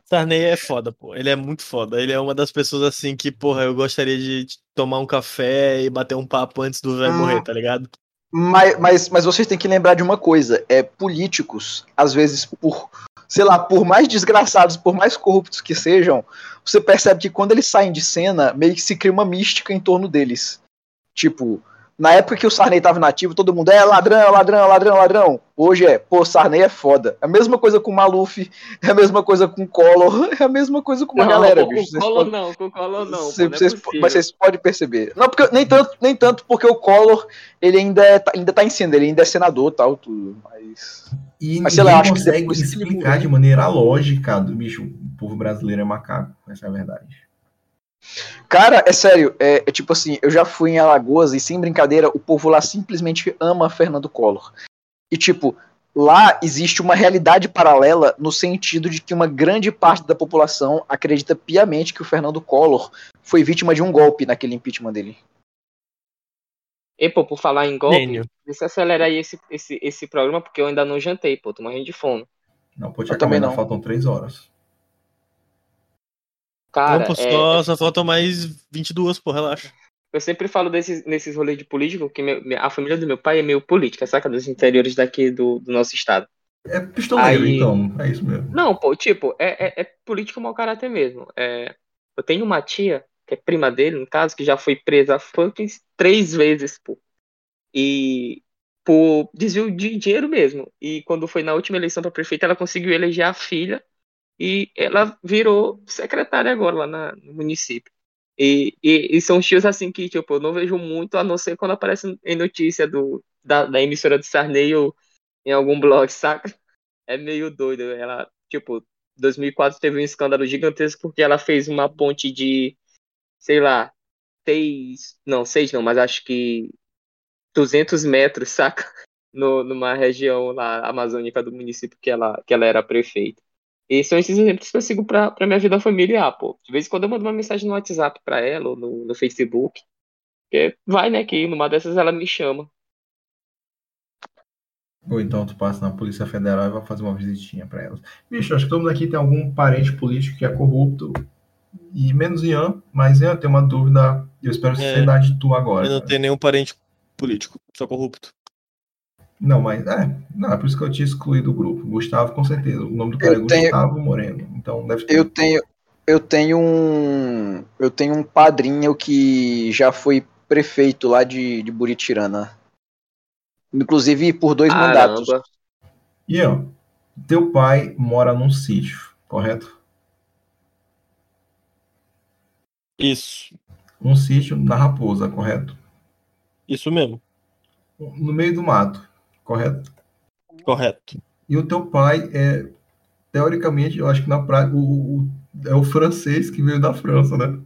Sarney é foda, pô. Ele é muito foda. Ele é uma das pessoas assim que, porra, eu gostaria de tomar um café e bater um papo antes do velho Ah. morrer, tá ligado? Mas, mas, mas vocês têm que lembrar de uma coisa: é políticos, às vezes, por, sei lá, por mais desgraçados, por mais corruptos que sejam, você percebe que quando eles saem de cena, meio que se cria uma mística em torno deles. Tipo, na época que o Sarney tava nativo, todo mundo é ladrão, ladrão, ladrão, ladrão. Hoje é, pô, Sarney é foda. É a mesma coisa com o Maluf, é a mesma coisa com o Collor, é a mesma coisa com uma Não, galera, com bicho. o Vocês Collor podem- não, com o Collor não. Cê- não é mas vocês podem perceber. Não, porque nem tanto, nem tanto porque o Collor ele ainda, é, ainda tá em cena, ele ainda é senador tal, tudo. Mas. E Mas sei lá, acho consegue que explicar de maneira lógica do bicho. O povo brasileiro é macaco, essa é a verdade. Cara, é sério, é, é tipo assim, eu já fui em Alagoas e sem brincadeira, o povo lá simplesmente ama Fernando Collor. E tipo, lá existe uma realidade paralela no sentido de que uma grande parte da população acredita piamente que o Fernando Collor foi vítima de um golpe naquele impeachment dele. E, pô, por falar em golpe, Gênio. deixa eu acelerar aí esse, esse, esse programa, porque eu ainda não jantei, pô, tô morrendo de fome. Não, pode Eu acabar, também ainda não. faltam três horas. Cara, não, pô, é- só, só faltam mais 22, pô, relaxa. eu sempre falo desses, nesses rolês de político, que meu- a família do meu pai é meio política, saca? Dos interiores daqui do, do nosso estado. É pistoleiro, Aí- então. É isso mesmo. Não, pô, tipo, é, é, é político mau caráter mesmo. É, eu tenho uma tia, que é prima dele, no caso, que já foi presa fucking três vezes, pô. E por desvio de dinheiro mesmo. E quando foi na última eleição para prefeita, ela conseguiu eleger a filha e ela virou secretária agora lá na- no município. E, e, e são tios assim que, tipo, eu não vejo muito, a não ser quando aparece em notícia do, da, da emissora de Sarney ou em algum blog, saca? É meio doido. Ela, tipo, 2004 teve um escândalo gigantesco porque ela fez uma ponte de, sei lá, seis, não, seis não, mas acho que 200 metros, saca? No, numa região lá amazônica do município que ela, que ela era prefeita. E são esses exemplos que eu sigo pra, pra minha vida familiar, pô. De vez em quando eu mando uma mensagem no WhatsApp pra ela ou no, no Facebook. Porque vai, né, que numa dessas ela me chama. Ou então tu passa na Polícia Federal e vai fazer uma visitinha pra elas. Bicho, acho que todo mundo aqui tem algum parente político que é corrupto. E menos Ian, mas Ian tem uma dúvida. Eu espero É. sinceridade de tu agora. Eu não cara. tenho nenhum parente político, só corrupto. Não, mas é. Não, é por isso que eu tinha excluído o grupo. Gustavo, com certeza. O nome do cara Eu é tenho- Gustavo Moreno. Então deve ter. Eu tenho, eu tenho um, eu tenho um padrinho que já foi prefeito lá de, de Buritirana. Inclusive por dois mandatos. Ian, teu pai mora num sítio, correto? Isso. Um sítio na Raposa, correto? Isso mesmo. No meio do mato, correto? Correto. E o teu pai é, teoricamente, eu acho que na prática, o, o- é o francês que veio da França, né?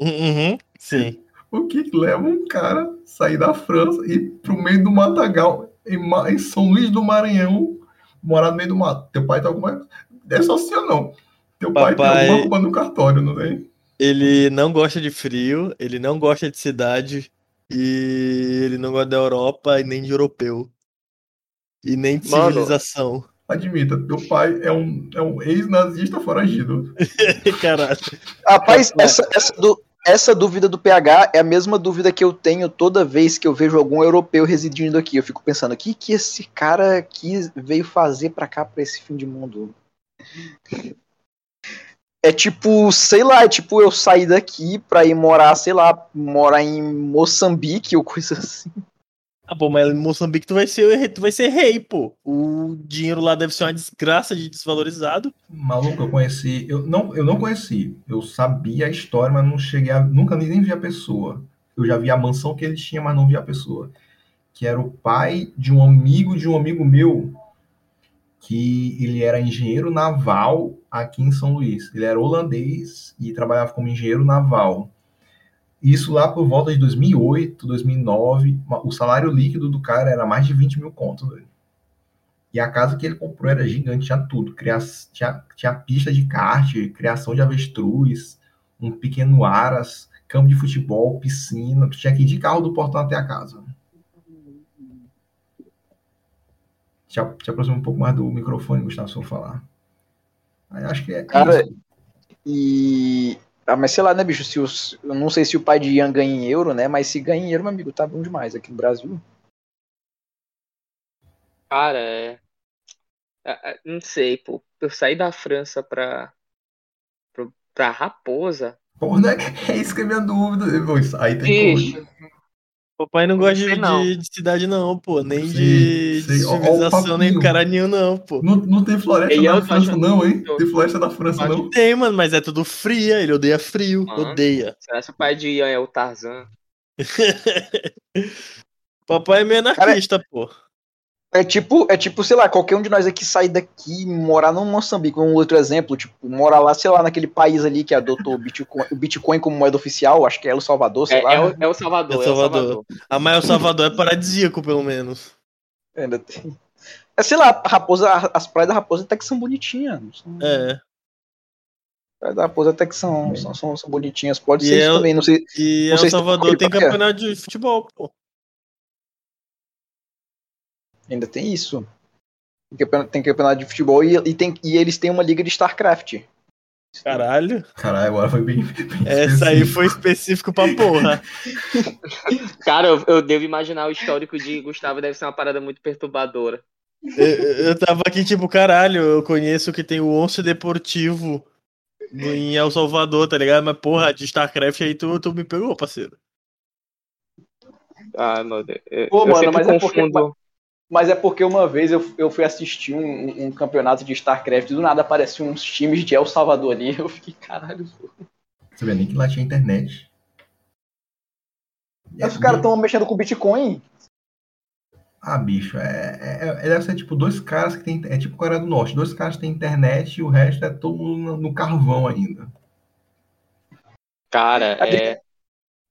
Uhum, sim. O que leva um cara sair da França e ir pro meio do matagal, em, em São Luís do Maranhão, morar no meio do mato? Teu pai tem alguma. É só assim ou não? Teu pai, Papai- tem alguma culpa no cartório, não tem? Ele não gosta de frio, ele não gosta de cidade e ele não gosta da Europa e nem de europeu. E nem de Mano. civilização. Admita, teu pai é um, é um ex-nazista foragido. Caralho. Rapaz, essa, essa, du- essa dúvida do PH é a mesma dúvida que eu tenho toda vez que eu vejo algum europeu residindo aqui. Eu fico pensando, o que, que esse cara aqui veio fazer pra cá, pra esse fim de mundo? É tipo, sei lá, é tipo eu sair daqui pra ir morar, sei lá, morar em Moçambique ou coisa assim. Ah, pô, mas em Moçambique tu vai ser, tu vai ser rei, pô. O dinheiro lá deve ser uma desgraça de desvalorizado. Maluco, eu conheci. Eu não, eu não conheci. Eu sabia a história, mas não cheguei a. Nunca nem, vi a pessoa. eu já vi a mansão que ele tinha, mas não vi a pessoa. Que era o pai de um amigo de um amigo meu, que ele era engenheiro naval aqui em São Luís. Ele era holandês e trabalhava como engenheiro naval. Isso lá por volta de 2008, 2009, o salário líquido do cara era mais de 20 mil contos. E a casa que ele comprou era gigante, tinha tudo. Cria... Tinha, tinha pista de kart, criação de avestruz, um pequeno aras, campo de futebol, piscina. Tinha que ir de carro do portão até a casa. Te, te aproxima um pouco mais do microfone, Gustavo, se eu falar. Aí acho que é. Cara, isso. e. Ah, mas sei lá, né, bicho? Se os... Eu não sei se o pai de Ian ganha em euro, né? Mas se ganha em euro, meu amigo, tá bom demais aqui no Brasil. Cara, é. é, é, Não sei, pô. Eu saí da França pra. pra, pra Raposa. Porra, né? É isso que é minha dúvida. Aí tem. Bicho, Papai não gosta sei de, não. de- de cidade, não, pô. Nem Sei, de, de ó o civilização, nem papinho. caralho não, pô. Não, não tem floresta eu na França, não, hein? Tem floresta na França, não. Tem, mano, mas é tudo fria. Ele odeia frio. Mano. Odeia. será que o pai de Ian é o Tarzan? Papai é meio anarquista, pô. É tipo, é tipo, sei lá, qualquer um de nós aqui sair daqui e morar no Moçambique, um outro exemplo, tipo, morar lá, sei lá, naquele país ali que adotou o Bitcoin, o Bitcoin como moeda oficial, acho que é El Salvador, sei É, lá. é o, é o Salvador, É é o Salvador. Salvador. Ah, mas o Salvador é paradisíaco, pelo menos. Ainda tem. É, sei lá, a Raposa, as praias da Raposa até que são bonitinhas. não são- É. As praias da Raposa até que são, são, são, são bonitinhas. Pode E ser isso eu- também, não sei. E Não El sei se tem Salvador tem cá. campeonato de futebol, pô. Ainda tem isso. Tem campeonato, tem campeonato de futebol e, e, tem, e eles têm uma liga de StarCraft. Caralho. Caralho, agora foi bem. bem Essa aí foi específico pra porra. Cara, eu, eu devo imaginar o histórico de Gustavo deve ser uma parada muito perturbadora. Eu, eu tava aqui, tipo, caralho, eu conheço que tem o Once Deportivo em El Salvador, tá ligado? Mas, porra, de StarCraft aí tu, tu me pegou, parceiro. Ah, meu Deus. Eu, Pô, eu mano, mas é porque- confundo. Mas é porque uma vez eu, eu fui assistir um, um- um campeonato de StarCraft e do nada apareciam uns times de El Salvador ali. Eu fiquei, caralho. Você vê nem que lá tinha internet. Os caras estão mexendo com Bitcoin. Ah, bicho, é, é, é- deve ser tipo dois caras que tem. É tipo Coreia do Norte. Dois caras que têm internet e o resto é todo mundo no, no carvão ainda. Cara, é.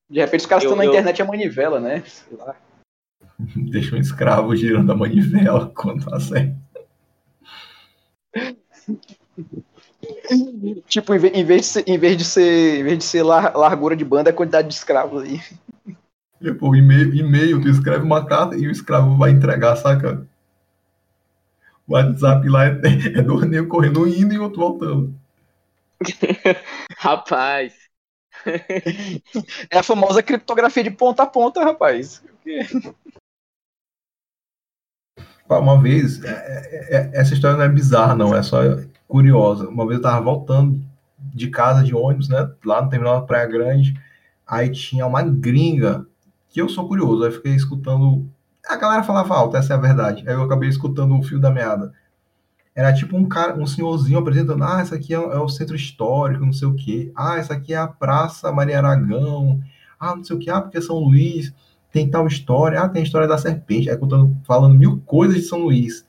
De repente os caras Eu- estão na eu- internet a manivela, né? Sei lá. Deixa um escravo girando a manivela quando tá certo. Tipo, em ve- em vez de ser, em vez de ser, em vez de ser lar- largura de banda, é a quantidade de escravos aí. E, pô, e-mail, e-mail, tu escreve uma carta e o escravo vai entregar, saca? O WhatsApp lá é, é dois negros correndo um indo e outro voltando. Rapaz. É a famosa criptografia de ponta a ponta, rapaz. Uma vez, é- é- é- essa história não é bizarra, não, é só curiosa. Uma vez eu tava voltando de casa de ônibus, né? Lá no terminal da Praia Grande. Aí tinha uma gringa, que eu sou curioso, aí fiquei escutando. A galera falava alto, essa é a verdade. Aí eu acabei escutando o fio da meada. Era tipo um cara, um senhorzinho apresentando, ah, essa aqui é, é o centro histórico, não sei o quê. Ah, essa aqui é a Praça Maria Aragão. Ah, não sei o quê. Ah, porque São Luís tem tal história. Ah, tem a história da serpente. Aí contando, falando mil coisas de São Luís.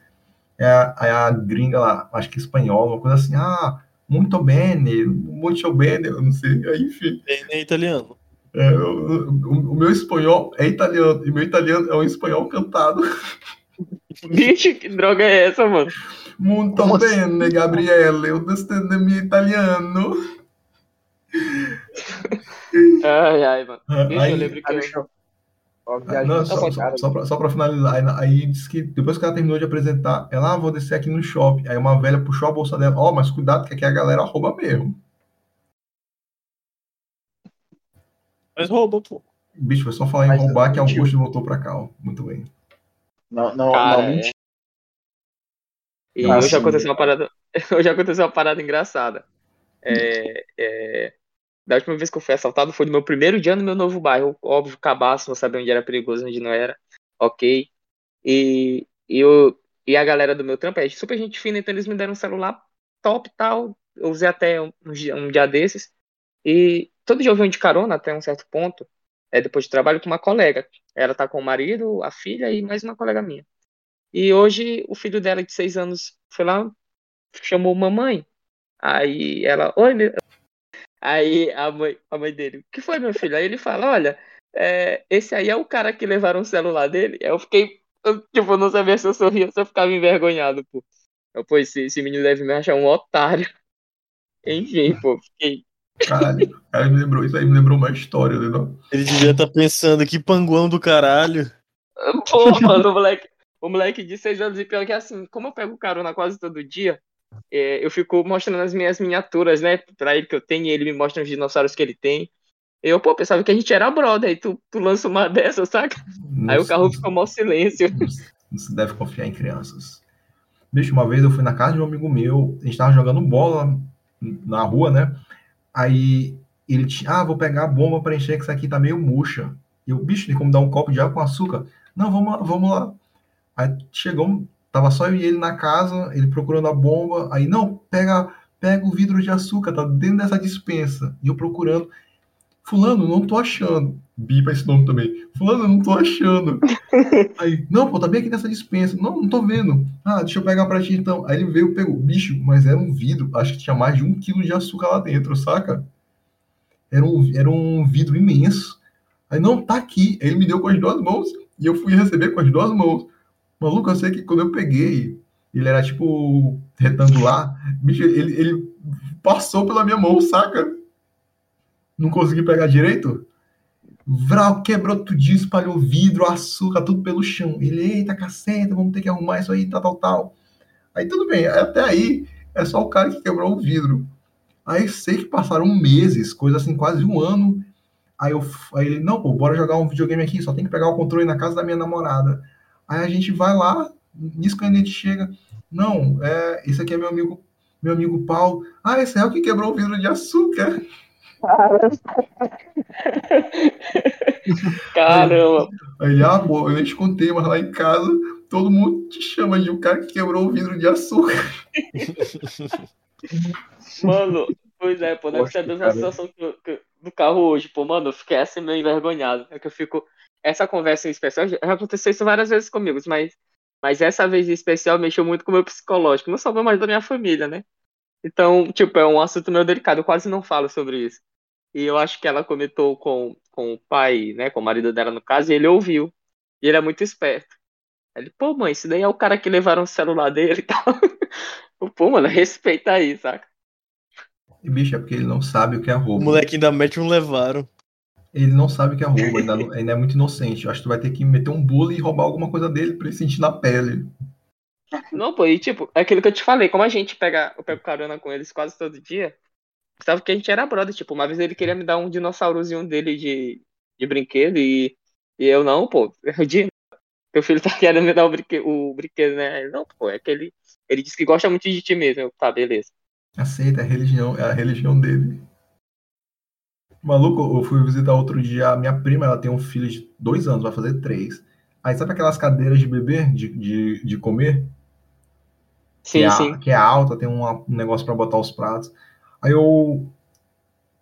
É a, aí a gringa lá, acho que espanhola, uma coisa assim, ah, muito bene, muito bene, eu não sei. Aí, enfim, Nem, nem italiano. é, o, o- o meu espanhol é italiano, e meu italiano é um espanhol cantado. Bicho, que droga é essa, mano? Muito Como bene, Gabriele, eu descendo meu italiano. Ai, ai, mano. Bicho, Aí- eu lembro que eu. bicho, ó, Ah, viagem Não, muito só, só, só, pra finalizar, aí, aí disse que depois que ela terminou de apresentar, ela, ah, vou descer aqui no shopping. Aí uma velha puxou a bolsa dela, ó, mas cuidado que aqui a galera rouba mesmo. Mas rouba, pô. Bicho, foi só falar em Mas roubar que mentiu. Augusto voltou pra cá, ó. Muito bem. Não, não, Cara, não é. E Ah, hoje sim. aconteceu uma parada. Hoje aconteceu uma parada engraçada. É, é, da última vez que eu fui assaltado foi no meu primeiro dia no meu novo bairro. Óbvio, cabaço, não sabia onde era perigoso, onde não era. Ok. E, e, eu, e a galera do meu trampo é super gente fina, então eles me deram um celular top tal. Eu usei até um, um dia desses. E todo dia eu venho de carona até um certo ponto. é, depois de trabalho, com uma colega. Ela tá com o marido, a filha e mais uma colega minha. E hoje o filho dela, de seis anos, foi lá, chamou mamãe. Aí ela, oi, meu... Aí a mãe, a mãe dele, o que foi, meu filho? Aí ele fala, olha, é, esse aí é o cara que levaram o celular dele. Aí eu fiquei, eu, tipo, não sabia se eu sorria ou se eu ficava envergonhado, pô. Eu, pô, esse, esse menino deve me achar um otário. Enfim, pô, fiquei. Caralho, aí me lembrou, isso aí me lembrou uma história, né? não? Ele devia estar pensando, que panguão do caralho. Pô, mano, o moleque, o moleque de seis anos e pior que assim, como eu pego carona quase todo dia, é, eu fico mostrando as minhas miniaturas, né, pra ele que eu tenho, e ele me mostra os dinossauros que ele tem. Eu, pô, pensava que a gente era brother, aí tu, tu lança uma dessa, saca? Não Aí o carro ficou mó silêncio. Não se deve confiar em crianças. Bicho, uma vez eu fui na casa de um amigo meu, a gente tava jogando bola na rua, né? Aí ele tinha, ah, vou pegar a bomba pra encher, que isso aqui tá meio murcha. E eu, bicho, tem como dar um copo de água com açúcar? Não, vamos lá, vamos lá. Aí chegou, tava só eu e ele na casa, ele procurando a bomba. Aí, não, pega, pega o vidro de açúcar, tá dentro dessa dispensa. E eu procurando. Fulano, não tô achando. Bipa esse nome também. Fulano, não tô achando. Aí, não, pô, tá bem aqui nessa dispensa. Não, não tô vendo. Ah, deixa eu pegar pra ti então. Aí ele veio, pegou. Bicho, mas era um vidro. Acho que tinha mais de um quilo de açúcar lá dentro, saca? Era um, era um vidro imenso. Aí, não, tá aqui. Aí ele me deu com as duas mãos. E eu fui receber com as duas mãos. Maluco, eu sei que quando eu peguei, ele era tipo retangular. Bicho, ele, ele passou pela minha mão, saca? Não consegui pegar direito. Vral, quebrou tudinho, espalhou vidro, açúcar, tudo pelo chão. Ele, eita, caceta, vamos ter que arrumar isso aí, tal, tal, tal. Aí tudo bem, até aí é só o cara que quebrou o vidro. Aí sei que passaram meses, coisa assim, quase um ano. Aí, eu, aí ele, não, pô, bora jogar um videogame aqui, só tem que pegar o controle na casa da minha namorada. Aí a gente vai lá, nisso que a gente chega, não, é, esse aqui é meu amigo, meu amigo Paulo. Ah, esse é o que quebrou o vidro de açúcar. Caramba. Aí ele, ah, pô, eu te contei, mas lá em casa todo mundo te chama de um cara que quebrou o vidro de açúcar. Mano, pois é, pô, deve Poxa, ser a mesma cara. situação que, que- do carro hoje, pô, mano, eu fiquei assim meio envergonhado. É que eu fico. Essa conversa em especial já aconteceu isso várias vezes comigo, mas, mas essa vez em especial mexeu muito com o meu psicológico, não só meu, mas da minha família, né? Então, tipo, é um assunto meio delicado, eu quase não falo sobre isso. E eu acho que ela comentou com, com o pai, né, com o marido dela no caso, e ele ouviu. E ele é muito esperto. Ele, pô, mãe, esse daí é o cara que levaram o celular dele e tal. Pô, mano, respeita aí, saca? E, bicho, é porque ele não sabe o que é O roubo. moleque ainda mete um levaram. Ele não sabe o que é roubo, ainda, não- ainda é muito inocente. Eu acho que tu vai ter que meter um bullying e roubar alguma coisa dele pra ele sentir na pele. Não, pô, e tipo, é aquilo que eu te falei, como a gente pega, eu pego carona com eles quase todo dia, sabe que a gente era brother, tipo, uma vez ele queria me dar um dinossaurozinho dele de, de brinquedo e, e eu não, pô, de, teu filho tá querendo me dar o brinquedo, o brinquedo, né? Ele, não, pô, é que ele, ele disse que gosta muito de ti mesmo, eu, tá, beleza. Aceita, é a religião, é a religião dele. Maluco, eu fui visitar outro dia a minha prima, ela tem um filho de dois anos, vai fazer três. Aí sabe aquelas cadeiras de bebê, de, de, de comer? Sim, que, é, sim. que é alta, tem um negócio pra botar os pratos. Aí eu.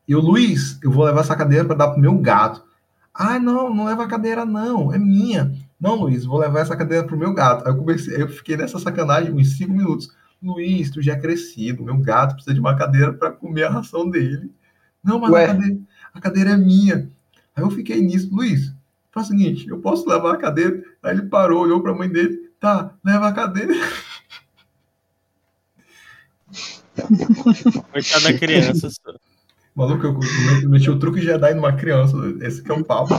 Eu, Luiz, eu vou levar essa cadeira pra dar pro meu gato. Ah, não, não leva a cadeira, não, é minha. Não, Luiz, vou levar essa cadeira pro meu gato. Aí eu comecei, eu fiquei nessa sacanagem uns cinco minutos. Luiz, tu já é crescido, meu gato precisa de uma cadeira pra comer a ração dele. Não, mas a cadeira, a cadeira é minha. Aí eu fiquei nisso, Luiz, faz o seguinte, eu posso levar a cadeira? Aí ele parou, olhou pra mãe dele, tá, leva a cadeira. Coitada da criança. só. Maluco, eu eu meti o truque Jedi numa criança. Esse que é o papo.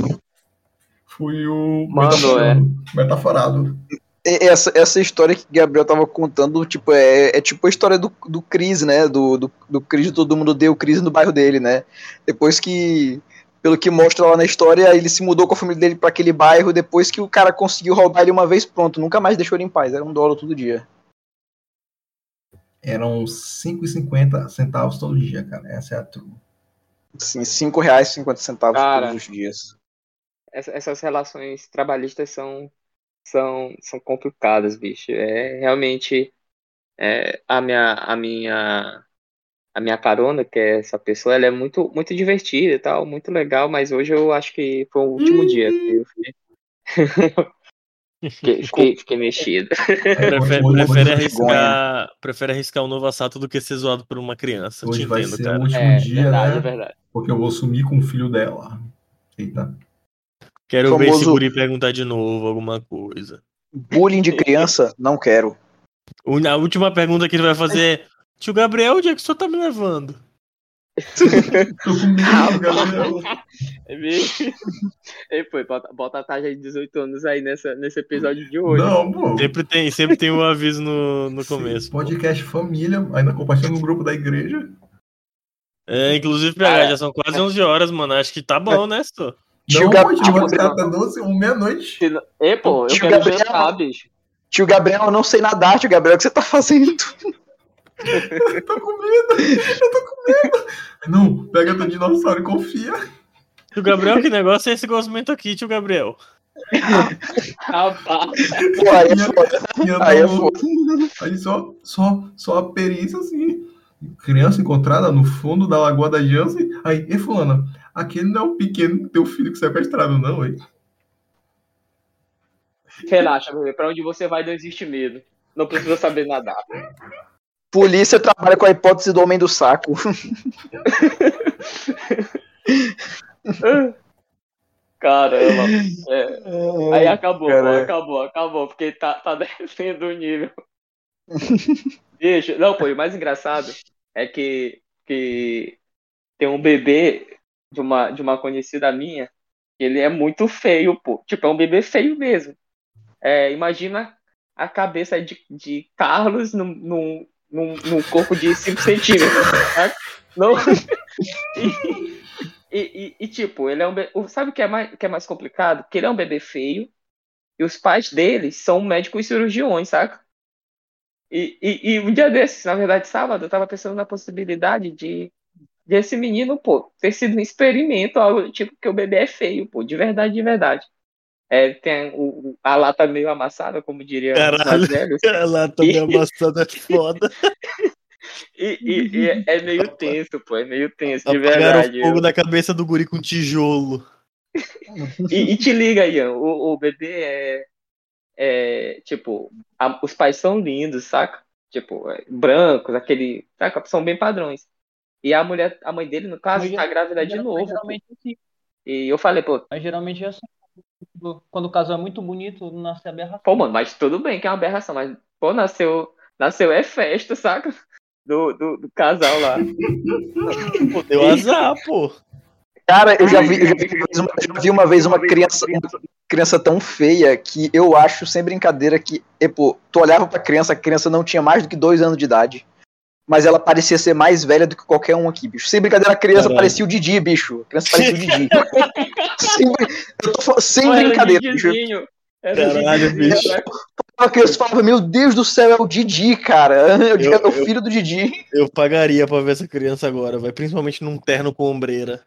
Fui o Mano, metaforando, metaforado. E- Essa, essa história que o Gabriel tava contando, tipo, é, é tipo a história do, do Cris, né? Do, do, do Cris, todo mundo deu Cris no bairro dele, né? Depois que, pelo que mostra lá na história, ele se mudou com a família dele pra aquele bairro, depois que o cara conseguiu roubar ele uma vez, pronto, nunca mais deixou ele em paz, era um dólar todo dia. Eram 5,50 centavos todo dia, cara. Essa é a true. Assim, 5 reais e 50 centavos Cara. todos os dias. Essa- essas relações trabalhistas são, são, são complicadas, bicho. É realmente é, a minha a minha a minha carona, que é essa pessoa, ela é muito, muito divertida e tal, muito legal, mas hoje eu acho que foi o último dia. que Eu fiquei... fiquei, fiquei, fiquei mexido. Prefere, Hoje- prefere hoje- arriscar, prefere arriscar um novo assalto do que ser zoado por uma criança. Hoje Te vai entendo, ser cara. o último É, dia, verdade, né? é verdade. Porque eu vou sumir com o filho dela. Eita. Quero ver Famoso- esse guri perguntar de novo alguma coisa. Bullying de criança, não quero. O- A última pergunta que ele vai fazer é: Tio Gabriel, onde é que o senhor tá me levando? Tô com medo, galera. É mesmo? Ei, pô, bota, bota a taxa de 18 anos aí nessa, nesse episódio de hoje. Não, pô. Sempre tem, sempre tem um aviso no, no começo. Podcast família, ainda compartilhando no grupo da igreja. É, inclusive, PH, já são quase 11 horas, mano. Acho que tá bom, né, Sô? Tio Não, Gab- pô, tio, caras tá 12, meia-noite. Pô, eu Tio quero Gabriel. jantar, bicho. Tio Gabriel, eu não sei nadar, tio Gabriel, o que você tá fazendo? Eu tô com medo, eu tô com medo. Não, pega teu dinossauro e confia. Tio Gabriel, que negócio é esse gosmento aqui, tio Gabriel? Rapaz. Pô, aí é foda. Aí é foda. Aí só, só, só a perícia assim. Criança encontrada no fundo da Lagoa da Jansen. Aí, e fulana, aquele não é o pequeno teu filho que sequestrado, não, hein? Relaxa, bebê. Pra onde você vai não existe medo. Não precisa saber nadar. Polícia trabalha com a hipótese do homem do saco. Caramba. É. Aí acabou, pô, Caralho. acabou, acabou, porque tá, tá descendo o nível. Bicho, não, pô, o mais engraçado é que, que tem um bebê de uma, de uma conhecida minha, ele é muito feio, pô. Tipo, é um bebê feio mesmo. É, imagina a cabeça de, de Carlos num, num, num, num corpo de 5 centímetros. tá? Não... E, e- e, tipo, ele é um be... Sabe o que é, mais, que é mais complicado? Que ele é um bebê feio e os pais dele são médicos cirurgiões, saca? E, e, e um dia desses, na verdade, sábado, eu tava pensando na possibilidade de, de esse menino, pô, ter sido um experimento, algo tipo, que o bebê é feio, pô, de verdade, de verdade. É, tem o, a lata meio amassada, como diria Caralho. velhos. Ela tá me amassando, é foda. E, e- e é, é meio tenso, pô, é meio tenso, de Apagaram verdade. o fogo da cabeça do guri com tijolo. E, e te liga, Ian, o, o bebê é, é tipo, a- os pais são lindos, saca? Tipo, é, brancos, aquele, saca? São bem padrões. E a mulher, a mãe dele, no caso, Mas tá grávida de novo. Geralmente, assim. E eu falei, pô, Mas geralmente é assim. Tipo, Quando o casal é muito bonito, nasce aberração. pô, mano, mas tudo bem que é uma aberração, mas, pô, nasceu, nasceu é festa, saca? Do, do, do casal lá. Pô, deu azar, pô. Cara, eu já vi, eu já vi, uma vez uma- eu já vi uma vez uma criança, uma criança tão feia que eu acho, sem brincadeira, que, e, pô, tu olhava pra criança, a criança não tinha mais do que dois anos de idade. Mas ela parecia ser mais velha do que qualquer um aqui, bicho. Sem brincadeira, a criança Caralho. parecia o Didi, bicho. A criança parecia o Didi. sem, eu tô falando- sem Pô, era brincadeira, bicho. Era Caralho, bicho. né? A criança falava, meu Deus do céu, é o Didi, cara. É o, Eu- é o eu- filho do Didi. Eu pagaria pra ver essa criança agora, vai. Principalmente num terno com ombreira.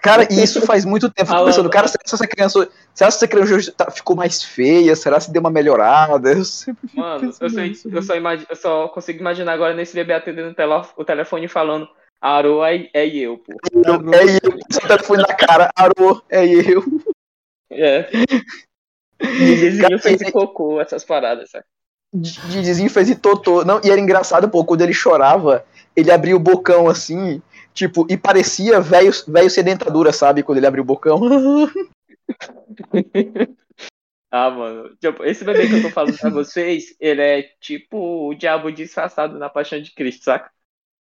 Cara, e isso faz muito tempo. Eu pensando, cara, será que essa criança. Será que essa criança tá- ficou mais feia? Será que deu uma melhorada? Eu sempre Mano, eu, nisso. eu, só imagi- eu só consigo imaginar agora nesse bebê atendendo o, tele- o telefone e falando Aro é, é eu, pô. Eu- É eu, esse telefone na cara, Arô, é eu. É. Didizinho fez de cocô, essas paradas, sabe? Didizinho fez e totô. Não, e era engraçado, pô, quando ele chorava, ele abria o bocão assim, tipo, e parecia velho velho sem dentadura, sabe? Quando ele abria o bocão. Ah, mano. Tipo, esse bebê que eu tô falando pra vocês, ele é tipo o diabo disfarçado na paixão de Cristo, saca?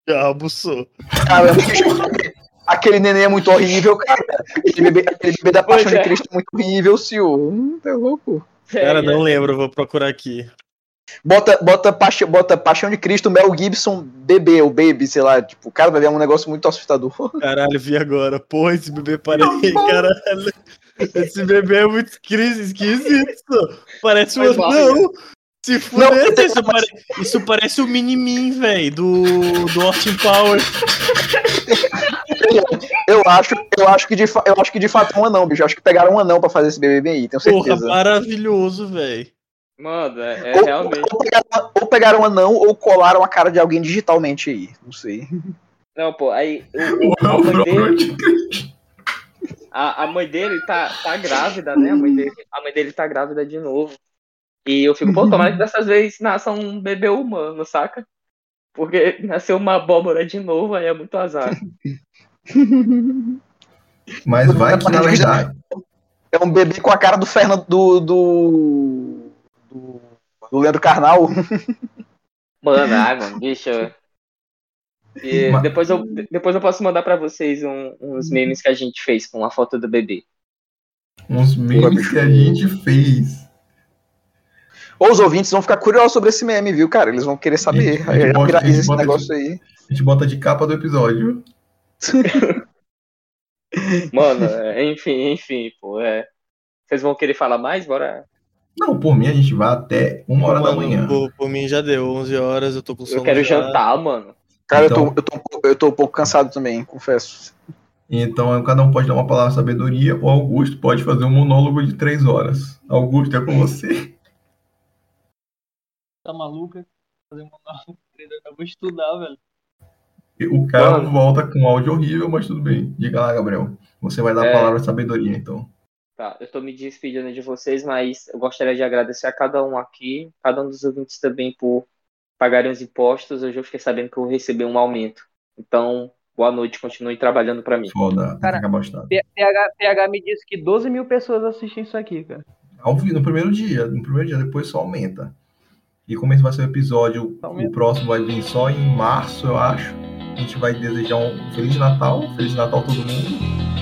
Diabo sou. Cara, aquele neném é muito horrível, cara. Aquele bebê, aquele bebê da Pois paixão de é. Cristo é muito horrível, senhor. Hum, tá louco. Cara, É, não lembro, vou procurar aqui. Bota, bota, paixão, bota Paixão de Cristo, Mel Gibson, bebê, ou baby, sei lá. Tipo, cara, vai ver um negócio muito assustador. Caralho, vi agora. Porra, esse bebê parece. Caralho. Esse bebê é muito esquisito. esquisito. Parece um anão. Se Não, fuder, isso, pare... isso parece o Mini-Min, velho, do, do Austin Power. Eu acho, eu acho que de, fa- eu acho que de fato é um anão, bicho. Eu acho que pegaram um anão pra fazer esse bebê aí, tenho Porra, certeza. maravilhoso, velho. Mano, é, é ou, realmente. ou pegaram, ou pegaram anão ou colaram a cara de alguém digitalmente aí. Não sei. Não, pô, aí o- o- a mãe dele. A, a mãe dele tá, tá grávida, né? A mãe, dele, a mãe dele tá grávida de novo. E eu fico, pô, tomara que dessa vez nasça um bebê humano, saca? Porque nasceu uma abóbora de novo, aí é muito azar. Mas vai que na verdade. É um bebê com a cara do Fernando do. do. Do, do Leandro Carnal. Mano, ai, mano, bicho. E depois, eu, depois eu posso mandar pra vocês um- uns memes que a gente fez com a foto do bebê. Uns memes que a gente fez. Ou os ouvintes vão ficar curiosos sobre esse meme, viu, cara? Eles vão querer saber. A gente Aí bota- a gente esse negócio aí. A gente bota de capa do episódio. Mano, é, enfim, enfim, pô, é. Vocês vão querer falar mais? Bora. Não, por mim a gente vai até uma hora da Mano, manhã. Por, por mim já deu, 11 horas, eu tô com sono Eu quero já. jantar, mano. Cara, Então- eu, tô, eu, tô, um pouco- eu tô um pouco cansado também, confesso. Então cada um pode dar uma palavra de sabedoria. O Augusto pode fazer um monólogo de três horas. Augusto, é com você. Tá maluca? Fazer uma nova Eu vou estudar, velho. O cara Mano. volta com áudio horrível, mas tudo bem. Diga lá, Gabriel. Você vai dar a É. palavra de sabedoria, então. Tá, eu tô me despedindo de vocês, mas eu gostaria de agradecer a cada um aqui, cada um dos ouvintes também por pagarem os impostos. Hoje eu fiquei sabendo que eu recebi um aumento. Então, boa noite, continue trabalhando pra mim. Foda, Cara, PH, PH me disse que 12 mil pessoas assistem isso aqui, cara. No primeiro dia. No primeiro dia, depois só aumenta. E como esse vai ser o episódio, Só aumenta. o próximo vai vir só em março, eu acho. A gente vai desejar um Feliz Natal. Feliz Natal a todo mundo.